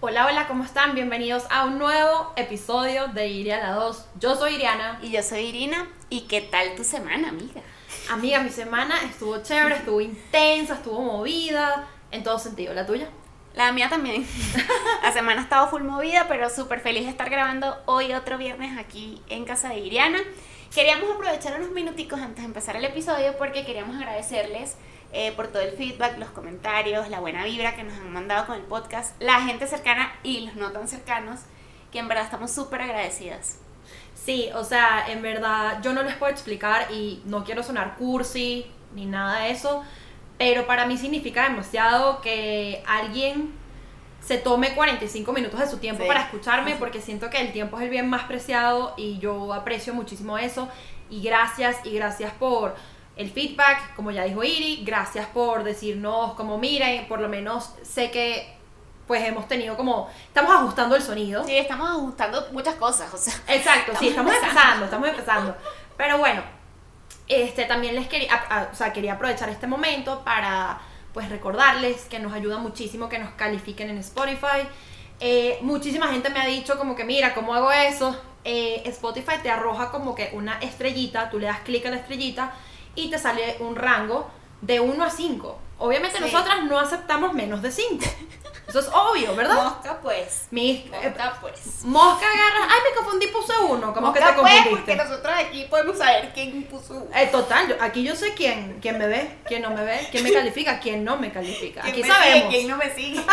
Hola, hola, ¿cómo están? Bienvenidos a un nuevo episodio de Iria la 2. Yo soy Iriana. Y yo soy Irina. ¿Y qué tal tu semana, amiga? Amiga, mi semana estuvo chévere, estuvo intensa, estuvo movida, en todo sentido. ¿La tuya? La mía también. La semana ha estado full movida, pero súper feliz de estar grabando hoy otro viernes aquí en casa de Iriana. Queríamos aprovechar unos minuticos antes de empezar el episodio porque queríamos agradecerles eh, por todo el feedback, los comentarios, la buena vibra que nos han mandado con el podcast, la gente cercana y los no tan cercanos, que en verdad estamos súper agradecidas. Sí, o sea, en verdad yo no les puedo explicar y no quiero sonar cursi ni nada de eso, pero para mí significa demasiado que alguien se tome 45 minutos de su tiempo Sí. para escucharme porque siento que el tiempo es el bien más preciado y yo aprecio muchísimo eso y gracias y gracias por el feedback, como ya dijo Iri, gracias por decirnos como miren, por lo menos sé que pues hemos tenido como estamos ajustando el sonido. Sí, estamos ajustando muchas cosas, o sea. Exacto, sí, estamos empezando, estamos empezando. Pero bueno, este también les quería, a- a- o sea, quería aprovechar este momento para pues recordarles que nos ayuda muchísimo que nos califiquen en Spotify. Eh, muchísima gente me ha dicho como que mira, ¿cómo hago eso? Eh, Spotify te arroja como que una estrellita, tú le das clic a la estrellita y te sale un rango de 1 a 5. Obviamente Sí. nosotras no aceptamos menos de 5. Eso es obvio, ¿verdad? Mosca, pues. Mi, eh, Mosca, pues. Mosca agarra. Ay, me confundí, puse uno. ¿Cómo que te pues, confundiste? porque nosotros aquí podemos saber quién puso. Eh, total, yo- aquí yo sé quién, quién me ve, quién no me ve, quién me califica, quién no me califica. quién Aquí me sabemos. sigue, quién no me sigue.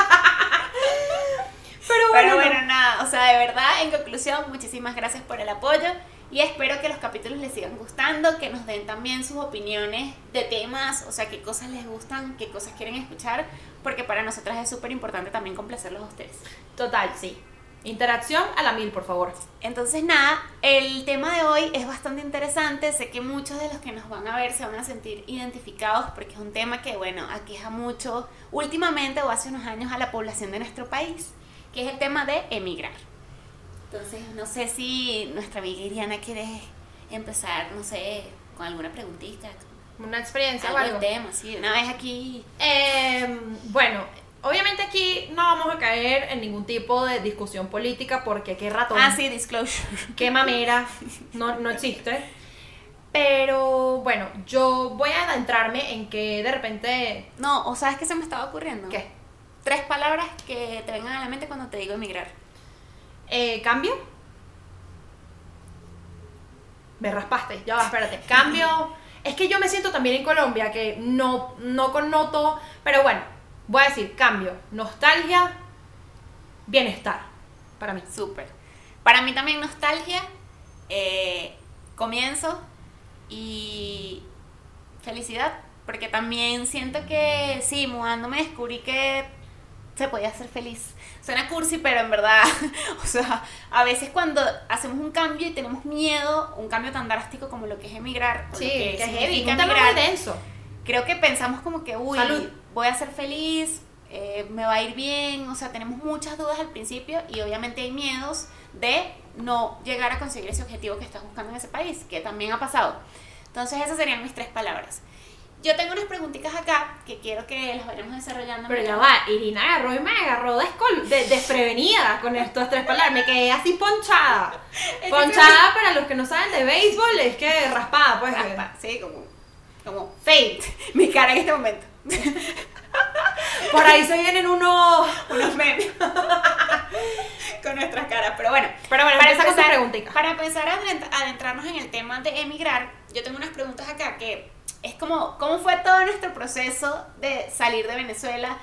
Pero bueno, Pero no. bueno, nada, o sea, de verdad, en conclusión, muchísimas gracias por el apoyo y espero que los capítulos les sigan gustando, que nos den también sus opiniones de temas, o sea, qué cosas les gustan, qué cosas quieren escuchar, porque para nosotras es súper importante también complacerlos a ustedes. Total, sí. Interacción a la mil, por favor. Entonces, nada, el tema de hoy es bastante interesante. Sé que muchos de los que nos van a ver se van a sentir identificados porque es un tema que, bueno, aqueja mucho últimamente o hace unos años a la población de nuestro país, que es el tema de emigrar. Entonces, no sé si nuestra amiga Iriana quiere empezar, no sé, con alguna preguntita, Una experiencia o algo del tema, sí, una vez aquí. Eh, bueno, obviamente aquí no vamos a caer en ningún tipo de discusión política porque qué ratón, Ah, sí, disclosure. qué mamera, no, no existe. Pero bueno, yo voy a adentrarme en que de repente. No, o sabes qué se me estaba ocurriendo. ¿Qué? Tres palabras que te vengan a la mente cuando te digo emigrar. Eh, ¿Cambio? Me raspaste, ya va, espérate. Cambio. Es que yo me siento también en Colombia que no, no connoto, pero bueno, voy a decir cambio, nostalgia, bienestar, para mí. Súper. Para mí también nostalgia, eh, comienzo y felicidad, porque también siento que sí, mudándome descubrí que se podía ser feliz. Suena cursi, pero en verdad, o sea, a veces cuando hacemos un cambio y tenemos miedo, un cambio tan drástico como lo que es emigrar, Sí, lo que que es heavy, tema emigrar, muy denso. creo que pensamos como que, uy, Salud. voy a ser feliz, eh, me va a ir bien, o sea, tenemos muchas dudas al principio y obviamente hay miedos de no llegar a conseguir ese objetivo que estás buscando en ese país, que también ha pasado. Entonces esas serían mis tres palabras. Yo tengo unas preguntitas acá que quiero que las vayamos desarrollando. Pero ya va, Irina agarró y me agarró de- desprevenida con estas tres palabras. Me quedé así ponchada. que Ponchada, para los que no saben de béisbol, es que raspada, pues. Raspa, sí, como, como fate, mi cara en este momento. Por ahí se vienen unos. Unos memes con nuestras caras, pero bueno. Pero bueno, Para empezar, para empezar a adent- adentrarnos en el tema de emigrar, yo tengo unas preguntas acá que es como, ¿cómo fue todo nuestro proceso de salir de Venezuela?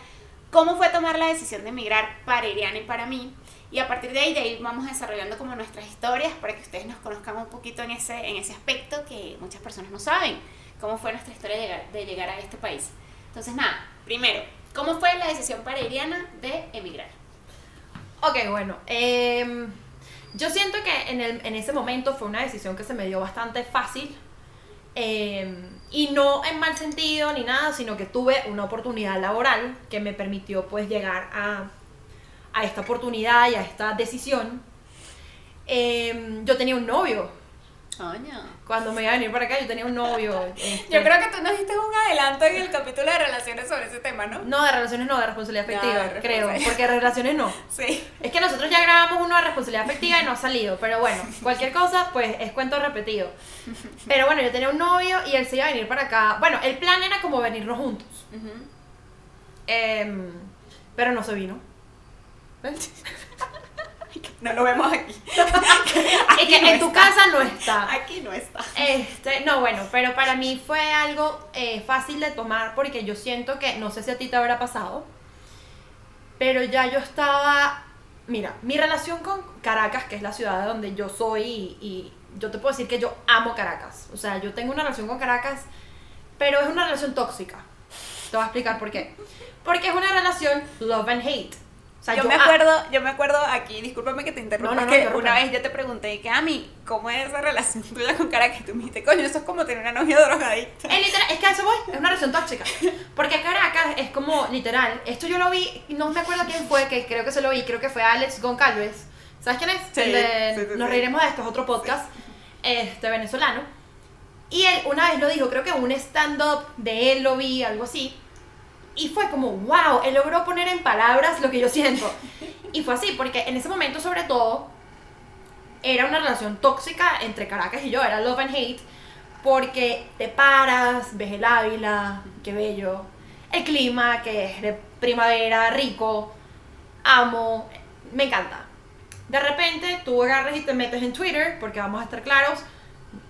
¿Cómo fue tomar la decisión de emigrar para Iriana y para mí? Y a partir de ahí, de ahí vamos desarrollando como nuestras historias para que ustedes nos conozcan un poquito en ese, en ese aspecto que muchas personas no saben. ¿Cómo fue nuestra historia de llegar, de llegar a este país? Entonces, nada, primero, ¿cómo fue la decisión para Iriana de emigrar? Ok, bueno. em, yo siento que en, el- en ese momento fue una decisión que se me dio bastante fácil. em, y no en mal sentido ni nada, sino que tuve una oportunidad laboral que me permitió pues llegar a, a esta oportunidad y a esta decisión. Em, yo tenía un novio. Cuando me iba a venir para acá, yo tenía un novio. este, Yo creo que tú nos diste un adelanto en el capítulo de relaciones sobre ese tema, ¿no? No, de relaciones no, de responsabilidad No, afectiva, creo. Porque de relaciones no. Sí. Es que nosotros ya grabamos uno de responsabilidad afectiva y no ha salido. Pero bueno, cualquier cosa, pues es cuento repetido. Pero bueno, yo tenía un novio y él se iba a venir para acá. Bueno, el plan era como venirnos juntos. Em, pero no se vino. No lo vemos aquí. Es que no en tu casa no está. Aquí no está. Este, no, bueno, pero para mí fue algo eh, fácil de tomar porque yo siento que, no sé si a ti te habrá pasado, pero ya yo estaba, mira, mi relación con Caracas, que es la ciudad de donde yo soy, y, y yo te puedo decir que yo amo Caracas, o sea, yo tengo una relación con Caracas, pero es una relación tóxica. Te voy a explicar por qué. Porque es una relación love and hate. O sea, yo, me a- acuerdo, yo me acuerdo aquí, discúlpame que te interrumpa, No, no, no, que una vez yo te pregunté que a mí, ¿cómo es esa relación tuya con Caracas? Y tú me dijiste, coño, eso es como tener una novia drogadicta. Es literal, es que a eso voy, es una relación tóxica. Porque Caracas es como literal. Esto yo lo vi, no me acuerdo quién fue, que creo que se lo vi, creo que fue Alex Goncalves. ¿Sabes quién es? Sí, El de sí, sí, Nos reiremos de esto, es otro podcast este, venezolano. Y él una vez lo dijo, creo que un stand-up de él lo vi, algo así. Y fue como, wow, él logró poner en palabras lo que yo siento. Y fue así, porque en ese momento, sobre todo, era una relación tóxica entre Caracas y yo, era love and hate, porque te paras, ves el Ávila, qué bello, el clima, que es de primavera, rico, amo, me encanta. De repente tú agarras y te metes en Twitter, porque vamos a estar claros,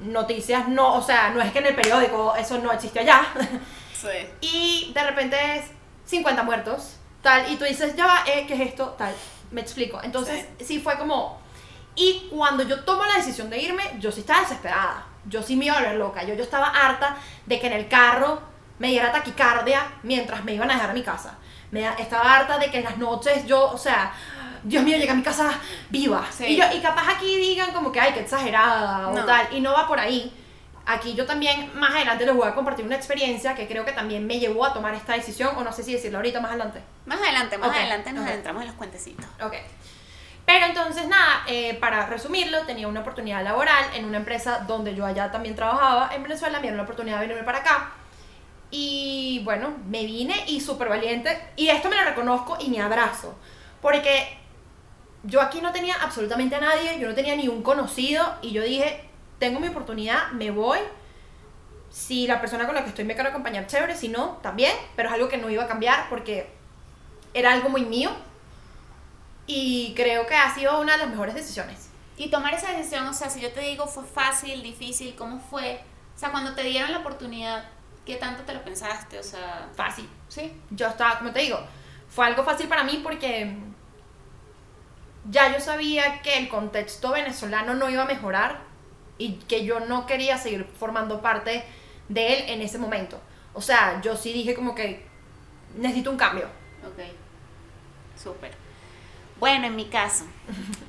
noticias no, o sea, no es que en el periódico eso no existe allá, Sí. y de repente es 50 muertos, tal, y tú dices, ya va, eh, ¿qué es esto? Tal, me explico. Entonces, sí. fue como... Y cuando yo tomo la decisión de irme, yo sí estaba desesperada. Yo sí me iba a volver loca. Yo, yo estaba harta de que en el carro me diera taquicardia mientras me iban a dejar a mi casa. Me, estaba harta de que en las noches yo, o sea, Dios mío, llegué a mi casa viva. Sí. Y, yo, y capaz aquí digan como que, ay, qué exagerada o No. tal. Y no va por ahí. Aquí yo también más adelante les voy a compartir una experiencia que creo que también me llevó a tomar esta decisión, o no sé si decirlo ahorita más adelante. Más adelante, más adelante nos adentramos en los cuentecitos. Ok. Pero entonces, nada, eh, para resumirlo, tenía una oportunidad laboral en una empresa donde yo allá también trabajaba en Venezuela, me dieron la oportunidad de venirme para acá. Y bueno, me vine y súper valiente. Y esto me lo reconozco y me abrazo. Porque yo aquí no tenía absolutamente a nadie, yo no tenía ni un conocido. Y yo dije, tengo mi oportunidad, me voy. Si la persona con la que estoy me quiere acompañar, chévere. Si no, también. Pero es algo que no iba a cambiar porque era algo muy mío. Y creo que ha sido una de las mejores decisiones. Y tomar esa decisión, o sea, si yo te digo fue fácil, difícil, ¿cómo fue? O sea, cuando te dieron la oportunidad, ¿qué tanto te lo pensaste? O sea, Fácil. sí. Yo estaba, como te digo, fue algo fácil para mí porque ya yo sabía que el contexto venezolano no iba a mejorar y que yo no quería seguir formando parte de él en ese momento. O sea, yo sí dije como que necesito un cambio. Ok. Súper. Bueno, en mi caso.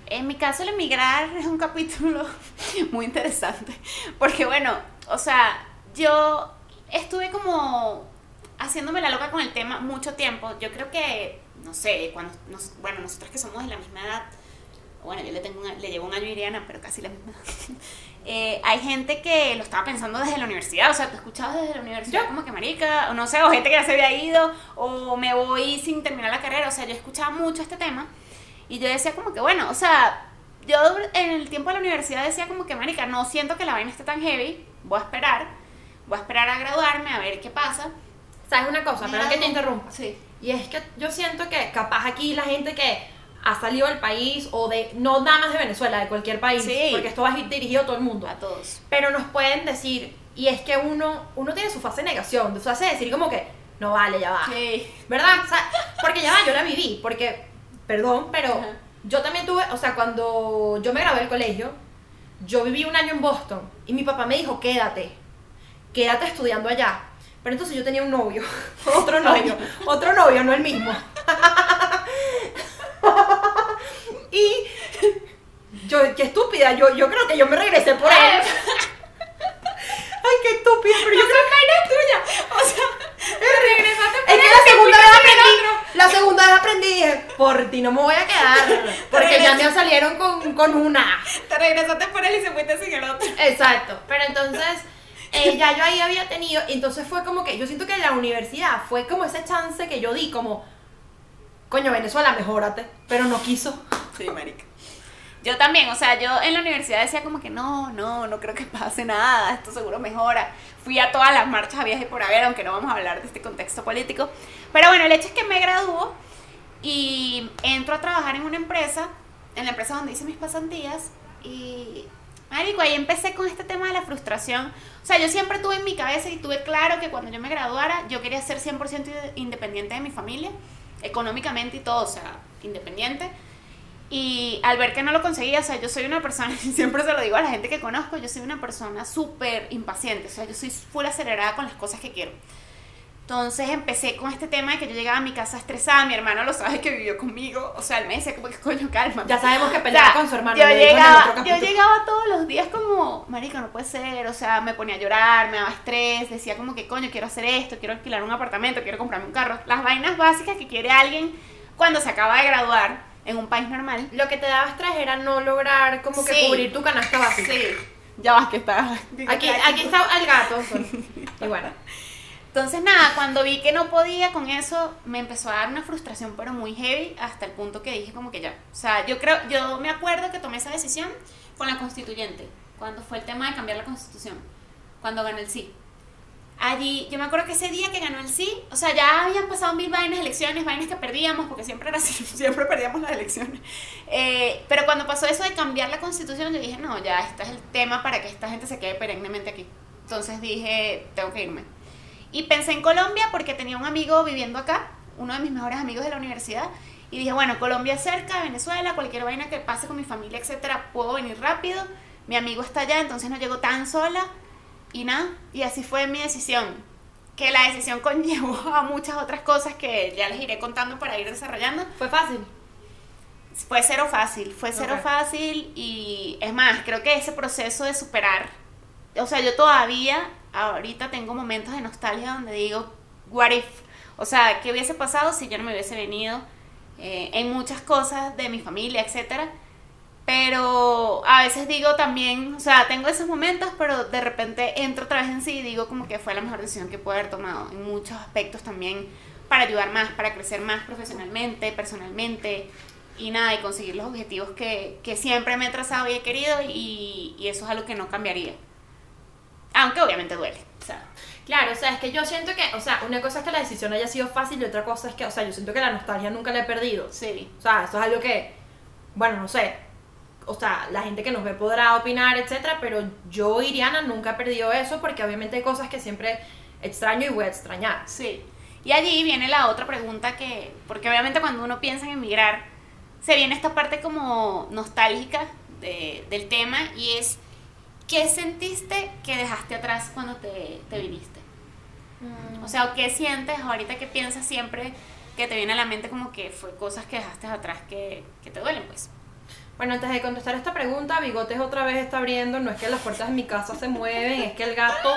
En mi caso, el emigrar es un capítulo muy interesante. Porque, bueno, o sea, yo estuve como haciéndome la loca con el tema mucho tiempo. Yo creo que, no sé, cuando, nos- bueno, nosotras que somos de la misma edad, bueno, yo le, tengo le llevo un año a Iriana, pero casi la misma edad. Eh, hay gente que lo estaba pensando desde la universidad, o sea, tú escuchabas desde la universidad Yo. como que marica, o no sé, o gente que ya se había ido, o me voy sin terminar la carrera, o sea, yo escuchaba mucho este tema y yo decía como que, bueno, o sea, yo en el tiempo de la universidad decía como que, marica, no siento que la vaina esté tan heavy, voy a esperar, voy a esperar a graduarme, a ver qué pasa. ¿Sabes una cosa? Perdón que te interrumpa. Sí. Y es que yo siento que capaz aquí la gente que ha salido del país o de, no nada más de Venezuela, de cualquier país, Sí. porque esto va dirigido a todo el mundo. A todos. Pero nos pueden decir, y es que uno, uno tiene su fase de negación, su fase de decir como que, no vale, ya va. Sí. ¿Verdad? O sea, porque ya va, yo la viví, porque, perdón, pero Ajá. yo también tuve, o sea, cuando yo me gradué del colegio, yo viví un año en Boston y mi papá me dijo, quédate, quédate estudiando allá. Pero entonces yo tenía un novio, otro novio, otro novio, no el mismo. y yo, qué estúpida, yo, yo creo que yo me regresé por él. Ay, qué estúpida, pero yo creo que tuya. O sea, te regresaste por es que la segunda vez aprendí, la segunda vez aprendí dije, por ti no me voy a quedar, porque ya me salieron con, con una. Te regresaste por él y se fuiste sin el otro. Exacto, pero entonces eh, ya yo ahí había tenido, entonces fue como que yo siento que la universidad fue como ese chance que yo di, como, coño, Venezuela, mejórate, pero no quiso. Sí, marica. Yo también, o sea, yo en la universidad decía como que no, no, no creo que pase nada, esto seguro mejora. Fui a todas las marchas a viaje por haber, aunque no vamos a hablar de este contexto político. Pero bueno, el hecho es que me graduó y entro a trabajar en una empresa, en la empresa donde hice mis pasantías, y Marico, ahí empecé con este tema de la frustración. O sea, yo siempre tuve en mi cabeza y tuve claro que cuando yo me graduara, yo quería ser 100% independiente de mi familia, económicamente y todo, o sea, independiente. Y al ver que no lo conseguía, o sea, yo soy una persona, y siempre se lo digo a la gente que conozco, yo soy una persona súper impaciente, o sea, yo soy full acelerada con las cosas que quiero. Entonces empecé con este tema de que yo llegaba a mi casa estresada, mi hermano lo sabe que vivió conmigo, o sea, él me decía como que coño, calma. Ya sabemos que peleaba con su hermano. Yo llegaba, yo llegaba todos los días como, marica, no puede ser, o sea, me ponía a llorar, me daba estrés, decía como que coño, quiero hacer esto, quiero alquilar un apartamento, quiero comprarme un carro, las vainas básicas que quiere alguien cuando se acaba de graduar en un país normal. Lo que te daba estrés era no lograr como que cubrir tu canasta básica. Sí. Ya vas que está. Aquí, aquí está el gato. Pues. y bueno. Entonces nada, cuando vi que no podía con eso, me empezó a dar una frustración pero muy heavy hasta el punto que dije como que ya. O sea, yo creo, yo me acuerdo que tomé esa decisión con la constituyente, cuando fue el tema de cambiar la constitución, cuando gané el sí. Allí, yo me acuerdo que ese día que ganó el sí, o sea, ya habían pasado mil vainas, elecciones, vainas que perdíamos, porque siempre era siempre perdíamos las elecciones. Eh, pero cuando pasó eso de cambiar la constitución, yo dije, no, ya, este es el tema para que esta gente se quede perennemente aquí. Entonces dije, tengo que irme. Y pensé en Colombia porque tenía un amigo viviendo acá, uno de mis mejores amigos de la universidad, y dije, bueno, Colombia cerca, Venezuela, cualquier vaina que pase con mi familia, etcétera, puedo venir rápido. Mi amigo está allá, entonces no llego tan sola. Y nada, y así fue mi decisión. Que la decisión conllevó a muchas otras cosas que ya les iré contando para ir desarrollando. ¿Fue fácil? Fue cero fácil, fue cero fácil y es más, creo que ese proceso de superar, o sea, yo todavía ahorita tengo momentos de nostalgia donde digo, what if? O sea, ¿qué hubiese pasado si yo no me hubiese venido? Eh, en muchas cosas de mi familia, etcétera. Pero a veces digo también, o sea, tengo esos momentos, pero de repente entro otra vez en sí y digo como que fue la mejor decisión que pude haber tomado en muchos aspectos también para ayudar más, para crecer más profesionalmente, personalmente y nada, y conseguir los objetivos que, siempre me he trazado y he querido y, y eso es algo que no cambiaría. Aunque obviamente duele. O sea, Claro, o sea, es que yo siento que, o sea, una cosa es que la decisión haya sido fácil y otra cosa es que, o sea, yo siento que la nostalgia nunca la he perdido. Sí. O sea, eso es algo que, bueno, no sé, o sea, la gente que nos ve podrá opinar, etcétera, pero yo, Iriana, nunca he perdido eso porque obviamente hay cosas que siempre extraño y voy a extrañar. Sí. Y allí viene la otra pregunta que, porque obviamente cuando uno piensa en emigrar, se viene esta parte como nostálgica de, del tema y es ¿qué sentiste que dejaste atrás cuando te, te viniste? O sea, ¿qué sientes ahorita que piensas siempre que te viene a la mente como que fue cosas que dejaste atrás que, que te duelen, pues? Bueno, antes de contestar esta pregunta, Bigotes otra vez está abriendo. No es que las puertas de mi casa se mueven, es que el gato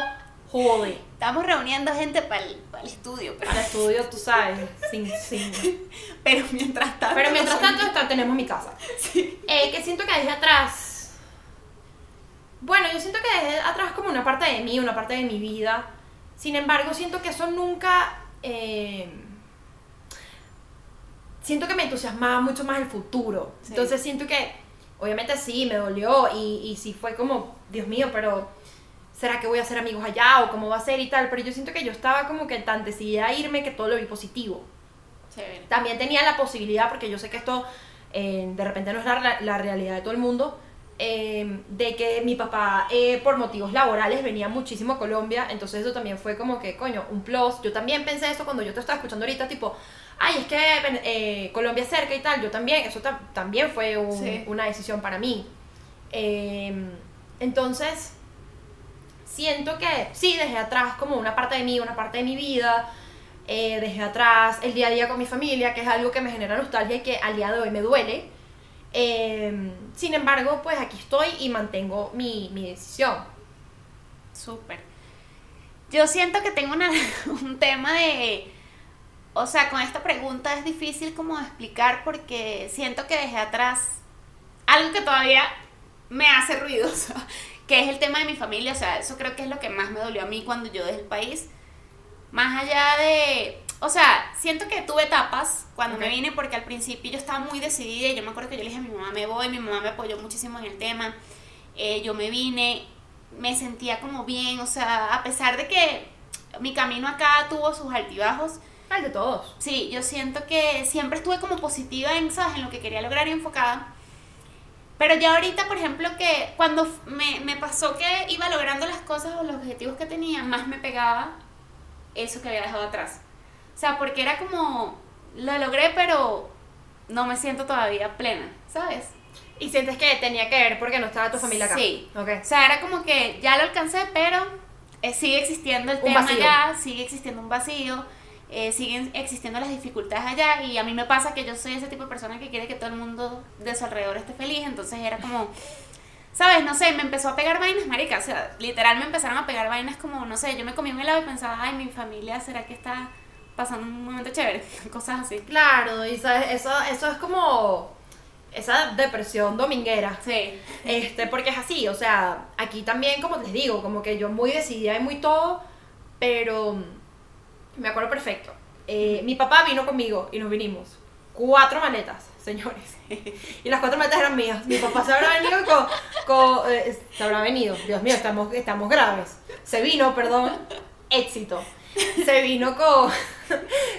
jode. Estamos reuniendo gente para el, estudio. Pero... Para el estudio, tú sabes, sin, sin. Pero mientras tanto. Pero mientras tanto está, tenemos mi casa. Sí. Eh, que siento que dejé atrás bueno, yo siento que dejé atrás como una parte de mí, una parte de mi vida. Sin embargo, siento que eso nunca... Eh, siento que me entusiasmaba mucho más el futuro. Entonces siento que, obviamente sí, me dolió y, y sí fue como, Dios mío, pero ¿será que voy a hacer amigos allá o cómo va a ser y tal? Pero yo siento que yo estaba como que tan decidida a irme que todo lo vi positivo. También tenía la posibilidad, porque yo sé que esto eh, de repente no es la, la realidad de todo el mundo, Em, de que mi papá eh, por motivos laborales venía muchísimo a Colombia, entonces eso también fue como que, coño, un plus. Yo también pensé eso cuando yo te estaba escuchando ahorita, tipo, ay, es que eh, Colombia es cerca y tal, yo también, eso también fue una decisión para mí. Em, entonces, siento que sí, dejé atrás como una parte de mí, una parte de mi vida. Eh, dejé atrás el día a día con mi familia, que es algo que me genera nostalgia y que al día de hoy me duele. Em, sin embargo, pues aquí estoy y mantengo mi, decisión. Súper. Yo siento que tengo un tema de... o sea, con esta pregunta es difícil como explicar porque siento que dejé atrás algo que todavía me hace ruido, que es el tema de mi familia, o sea, eso creo que es lo que más me dolió a mí cuando yo dejé el país. Más allá de, o sea, siento que tuve etapas cuando me vine porque al principio yo estaba muy decidida y yo me acuerdo que yo le dije a mi mamá, me voy, mi mamá me apoyó muchísimo en el tema, eh, yo me vine, me sentía como bien, o sea, a pesar de que mi camino acá tuvo sus altibajos, el de todos. Sí, yo siento que siempre estuve como positiva en, ¿sabes? en lo que quería lograr y enfocada. Pero ya ahorita, por ejemplo, que cuando me, me pasó que iba logrando las cosas o los objetivos que tenía, más me pegaba eso que había dejado atrás. O sea, porque era como, lo logré, pero no me siento todavía plena, ¿sabes? Y sientes que tenía que ver porque no estaba tu familia acá. Sí. Okay. O sea, era como que ya lo alcancé, pero eh, sigue existiendo el tema allá, sigue existiendo un vacío eh, siguen existiendo las dificultades allá y a mí me pasa que yo soy ese tipo de persona que quiere que todo el mundo de su alrededor esté feliz, entonces era como, ¿sabes? No sé, me empezó a pegar vainas, marica, o sea, literal me empezaron a pegar vainas como, no sé, yo me comí un helado y pensaba, ay, mi familia, ¿será que está pasando un momento chévere? Cosas así. Claro, y sabes, eso, eso es como esa depresión dominguera. Sí. Este, porque es así, o sea, aquí también, como les digo, como que yo muy decidida y muy todo, pero me acuerdo perfecto. Eh, mi papá vino conmigo y nos vinimos. Cuatro maletas, señores. Y las cuatro maletas eran mías. Mi papá se habrá venido con. Eh, se habrá venido. Dios mío, estamos, estamos graves. Se vino, perdón. Éxito. Se vino con,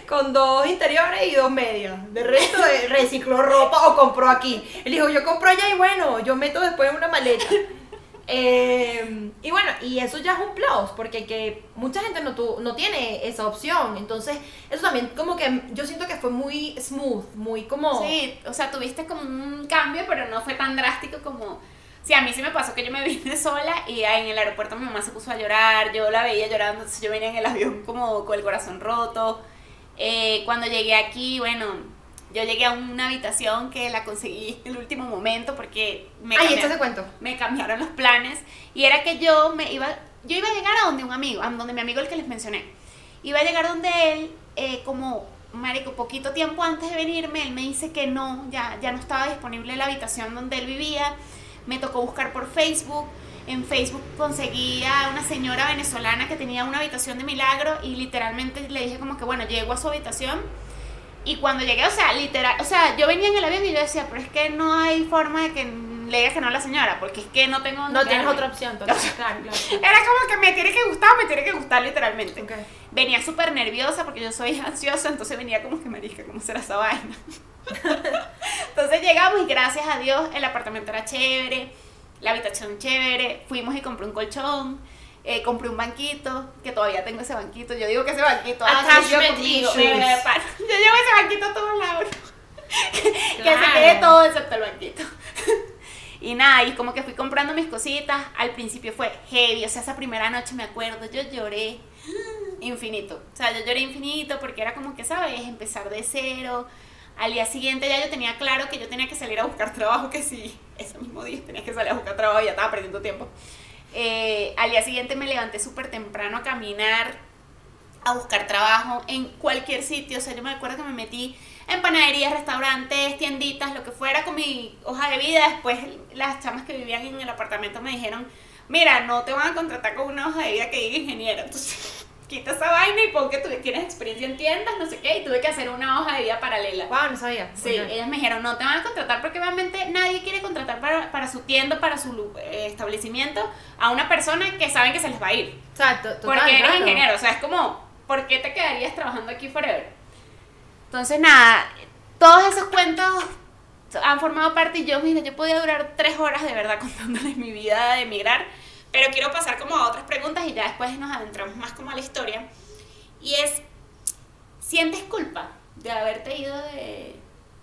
con dos interiores y dos medias. De resto, eh, recicló ropa o compró aquí. Él dijo, yo compro allá y bueno, yo meto después en una maleta. Eh, y bueno, y eso ya es un plus, porque que mucha gente no, no tiene esa opción. Entonces, eso también como que yo siento que fue muy smooth, muy como... Sí, o sea, tuviste como un cambio, pero no fue tan drástico como... Sí, a mí sí me pasó que yo me vine sola y en el aeropuerto mi mamá se puso a llorar, yo la veía llorando, entonces yo venía en el avión como con el corazón roto. Eh, cuando llegué aquí, bueno, yo llegué a una habitación que la conseguí en el último momento porque me, Ay, cambiaron, cuento. me cambiaron los planes y era que yo me iba, yo iba a llegar a donde un amigo, a donde mi amigo el que les mencioné. Iba a llegar donde él, eh, como, marico, poquito tiempo antes de venirme, él me dice que no, ya, ya no estaba disponible la habitación donde él vivía. Me tocó buscar por Facebook. En Facebook conseguí a una señora venezolana que tenía una habitación de milagro y literalmente le dije como que, bueno, llego a su habitación y cuando llegué, o sea, literal, o sea, yo venía en el avión y yo decía, pero es que no hay forma de que le digas que no a la señora, porque es que no tengo... No tienes otra opción, claro, claro. Era como que me tiene que gustar, me tiene que gustar literalmente. Venía súper nerviosa porque yo soy ansiosa, entonces venía como que marisca, ¿cómo será esa vaina? entonces llegamos y gracias a Dios el apartamento era chévere, la habitación chévere, fuimos y compré un colchón eh, compré un banquito, que todavía tengo ese banquito. Yo digo que ese banquito. Ah, yo, yo llevo ese banquito a todos lados. que, se quede todo excepto el banquito. y nada, y como que fui comprando mis cositas. Al principio fue heavy. O sea, esa primera noche me acuerdo, yo lloré infinito. O sea, yo lloré infinito porque era como que, ¿sabes? Empezar de cero. Al día siguiente ya yo tenía claro que yo tenía que salir a buscar trabajo, que sí, ese mismo día tenía que salir a buscar trabajo ya estaba perdiendo tiempo. Eh, al día siguiente me levanté súper temprano a caminar, a buscar trabajo en cualquier sitio. O sea, yo me acuerdo que me metí en panaderías, restaurantes, tienditas, lo que fuera con mi hoja de vida. Después las chamas que vivían en el apartamento me dijeron, mira, no te van a contratar con una hoja de vida que diga ingeniero. Entonces quita esa vaina y pon que tú tienes experiencia en tiendas, no sé qué, y tuve que hacer una hoja de vida paralela. Wow, no sabía. Sí, ellas me dijeron, no te van a contratar porque obviamente nadie quiere contratar para, para su tienda, para su eh, establecimiento, a una persona que saben que se les va a ir. Exacto, total, Porque eres ingeniero, o sea, es como, ¿por qué te quedarías trabajando aquí forever? Entonces, nada, todos esos cuentos han formado parte y yo, mira, yo podía durar tres horas de verdad contándoles mi vida de emigrar pero quiero pasar como a otras preguntas y ya después nos adentramos más como a la historia. Y es, ¿sientes culpa de haberte ido de,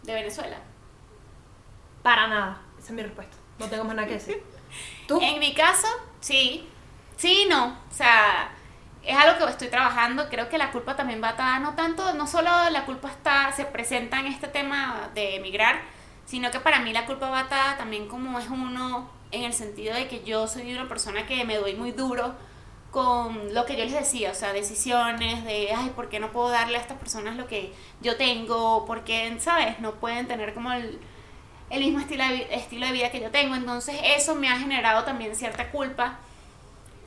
de Venezuela? Para nada. Esa es mi respuesta. No tengo más nada que decir. ¿Tú? En mi caso, sí. Sí, no. O sea, es algo que estoy trabajando. Creo que la culpa también va atada, no tanto, no solo la culpa está, se presenta en este tema de emigrar, sino que para mí la culpa va atada también como es uno en el sentido de que yo soy una persona que me doy muy duro con lo que yo les decía, o sea, decisiones de, ay, ¿por qué no puedo darle a estas personas lo que yo tengo? ¿Por qué, sabes? No pueden tener como el, el mismo estilo de, estilo de vida que yo tengo. Entonces eso me ha generado también cierta culpa.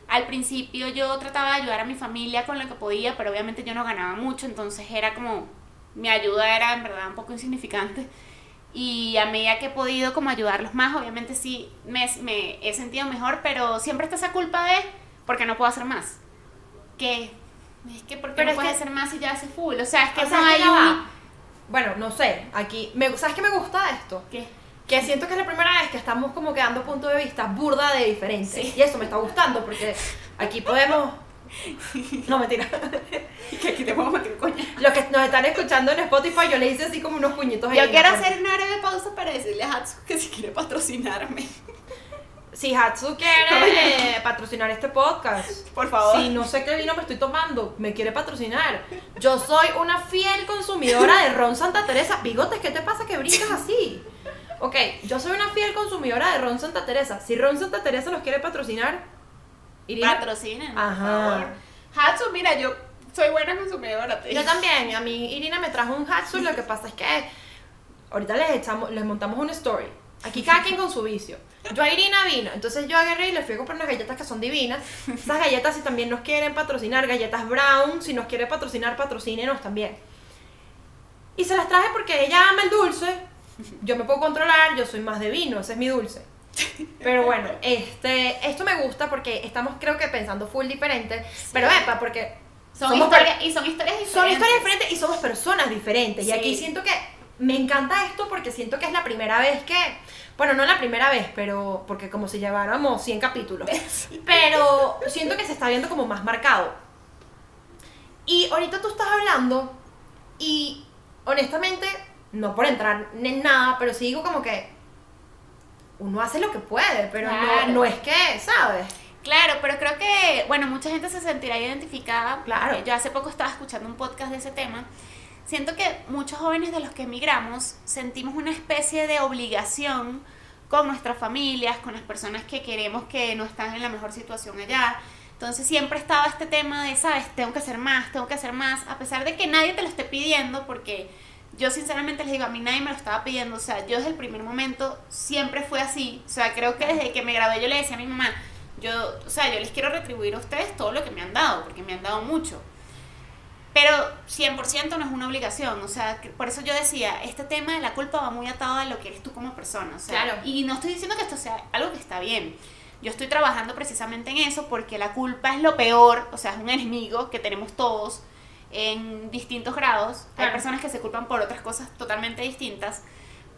Al principio yo trataba de ayudar a mi familia con lo que podía, pero obviamente yo no ganaba mucho, entonces era como, mi ayuda era en verdad un poco insignificante. Y a medida que he podido como ayudarlos más, obviamente sí me, me he sentido mejor, pero siempre está esa culpa de porque no puedo hacer más. ¿Qué? Es que porque no puedes hacer más y ya hace full. O sea, es que no hay un... Bueno, no sé, aquí, me, ¿sabes qué me gusta esto? ¿Qué? Que siento que es la primera vez que estamos como quedando punto de vista burda de diferente. Y eso me está gustando porque aquí podemos... No, mentira. que aquí te podemos meter coña. Los que nos están escuchando en Spotify, yo le hice así como unos puñitos ahí. Yo quiero hacer una breve pausa para decirle a Hatsu que si quiere patrocinarme si Hatsu quiere patrocinar este podcast, por favor. Si no sé qué vino me estoy tomando, me quiere patrocinar. Yo soy una fiel consumidora de Ron Santa Teresa. Bigotes, ¿qué te pasa que brincas así? Ok, yo soy una fiel consumidora de Ron Santa Teresa. Si Ron Santa Teresa los quiere patrocinar, Irina. Patrocinen, por favor. Hatsu, mira, yo soy buena consumidora. Yo también. A mí Irina me trajo un Hatsu. Lo que pasa es que ahorita les echamos, les montamos una story Aquí cada quien con su vicio. Yo a Irina vino, entonces yo agarré y le fui a comprar unas galletas que son divinas. Esas galletas si también nos quieren patrocinar, galletas brown, si nos quiere patrocinar, patrocínenos también. Y se las traje porque ella ama el dulce, yo me puedo controlar, yo soy más de vino, ese es mi dulce. Pero bueno, este, esto me gusta porque estamos creo que pensando full diferente, pero epa, porque son historias y son historias diferentes. Son historias diferentes y somos personas diferentes. Y aquí siento que me encanta esto porque siento que es la primera vez que, bueno, no la primera vez, pero porque como si lleváramos 100 capítulos, pero siento que se está viendo como más marcado. Y ahorita tú estás hablando y honestamente, no por entrar en nada, pero sí digo como que uno hace lo que puede, pero no, no es que, ¿sabes? Claro, pero creo que, bueno, mucha gente se sentirá identificada. Claro. Yo hace poco estaba escuchando un podcast de ese tema siento que muchos jóvenes de los que emigramos sentimos una especie de obligación con nuestras familias, con las personas que queremos que no están en la mejor situación allá. Entonces siempre estaba este tema de, sabes, tengo que hacer más, tengo que hacer más, a pesar de que nadie te lo esté pidiendo, porque yo sinceramente les digo, a mí nadie me lo estaba pidiendo, o sea, yo desde el primer momento siempre fue así, o sea, creo que desde que me gradué yo le decía a mi mamá, yo, o sea, yo les quiero retribuir a ustedes todo lo que me han dado, porque me han dado mucho. Pero 100% no es una obligación, o sea, por eso yo decía, este tema de la culpa va muy atado a lo que eres tú como persona, o sea, claro. y no estoy diciendo que esto sea algo que está bien. Yo estoy trabajando precisamente en eso porque la culpa es lo peor, o sea, es un enemigo que tenemos todos en distintos grados. Hay personas que se culpan por otras cosas totalmente distintas,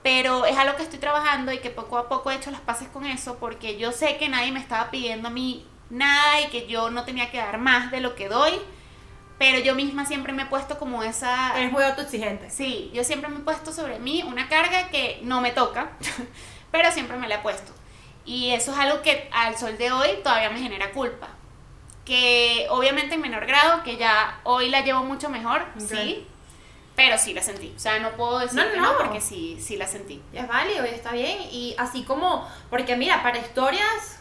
pero es algo que estoy trabajando y que poco a poco he hecho las paces con eso porque yo sé que nadie me estaba pidiendo a mí nada y que yo no tenía que dar más de lo que doy pero yo misma siempre me he puesto como esa... Eres muy autoexigente. Sí, yo siempre me he puesto sobre mí una carga que no me toca, pero siempre me la he puesto. Y eso es algo que al sol de hoy todavía me genera culpa. Que obviamente en menor grado, que ya hoy la llevo mucho mejor, sí, pero sí la sentí. O sea, no puedo decir no, no, porque sí, sí la sentí. Es válido y está bien. Y así como, porque mira, para historias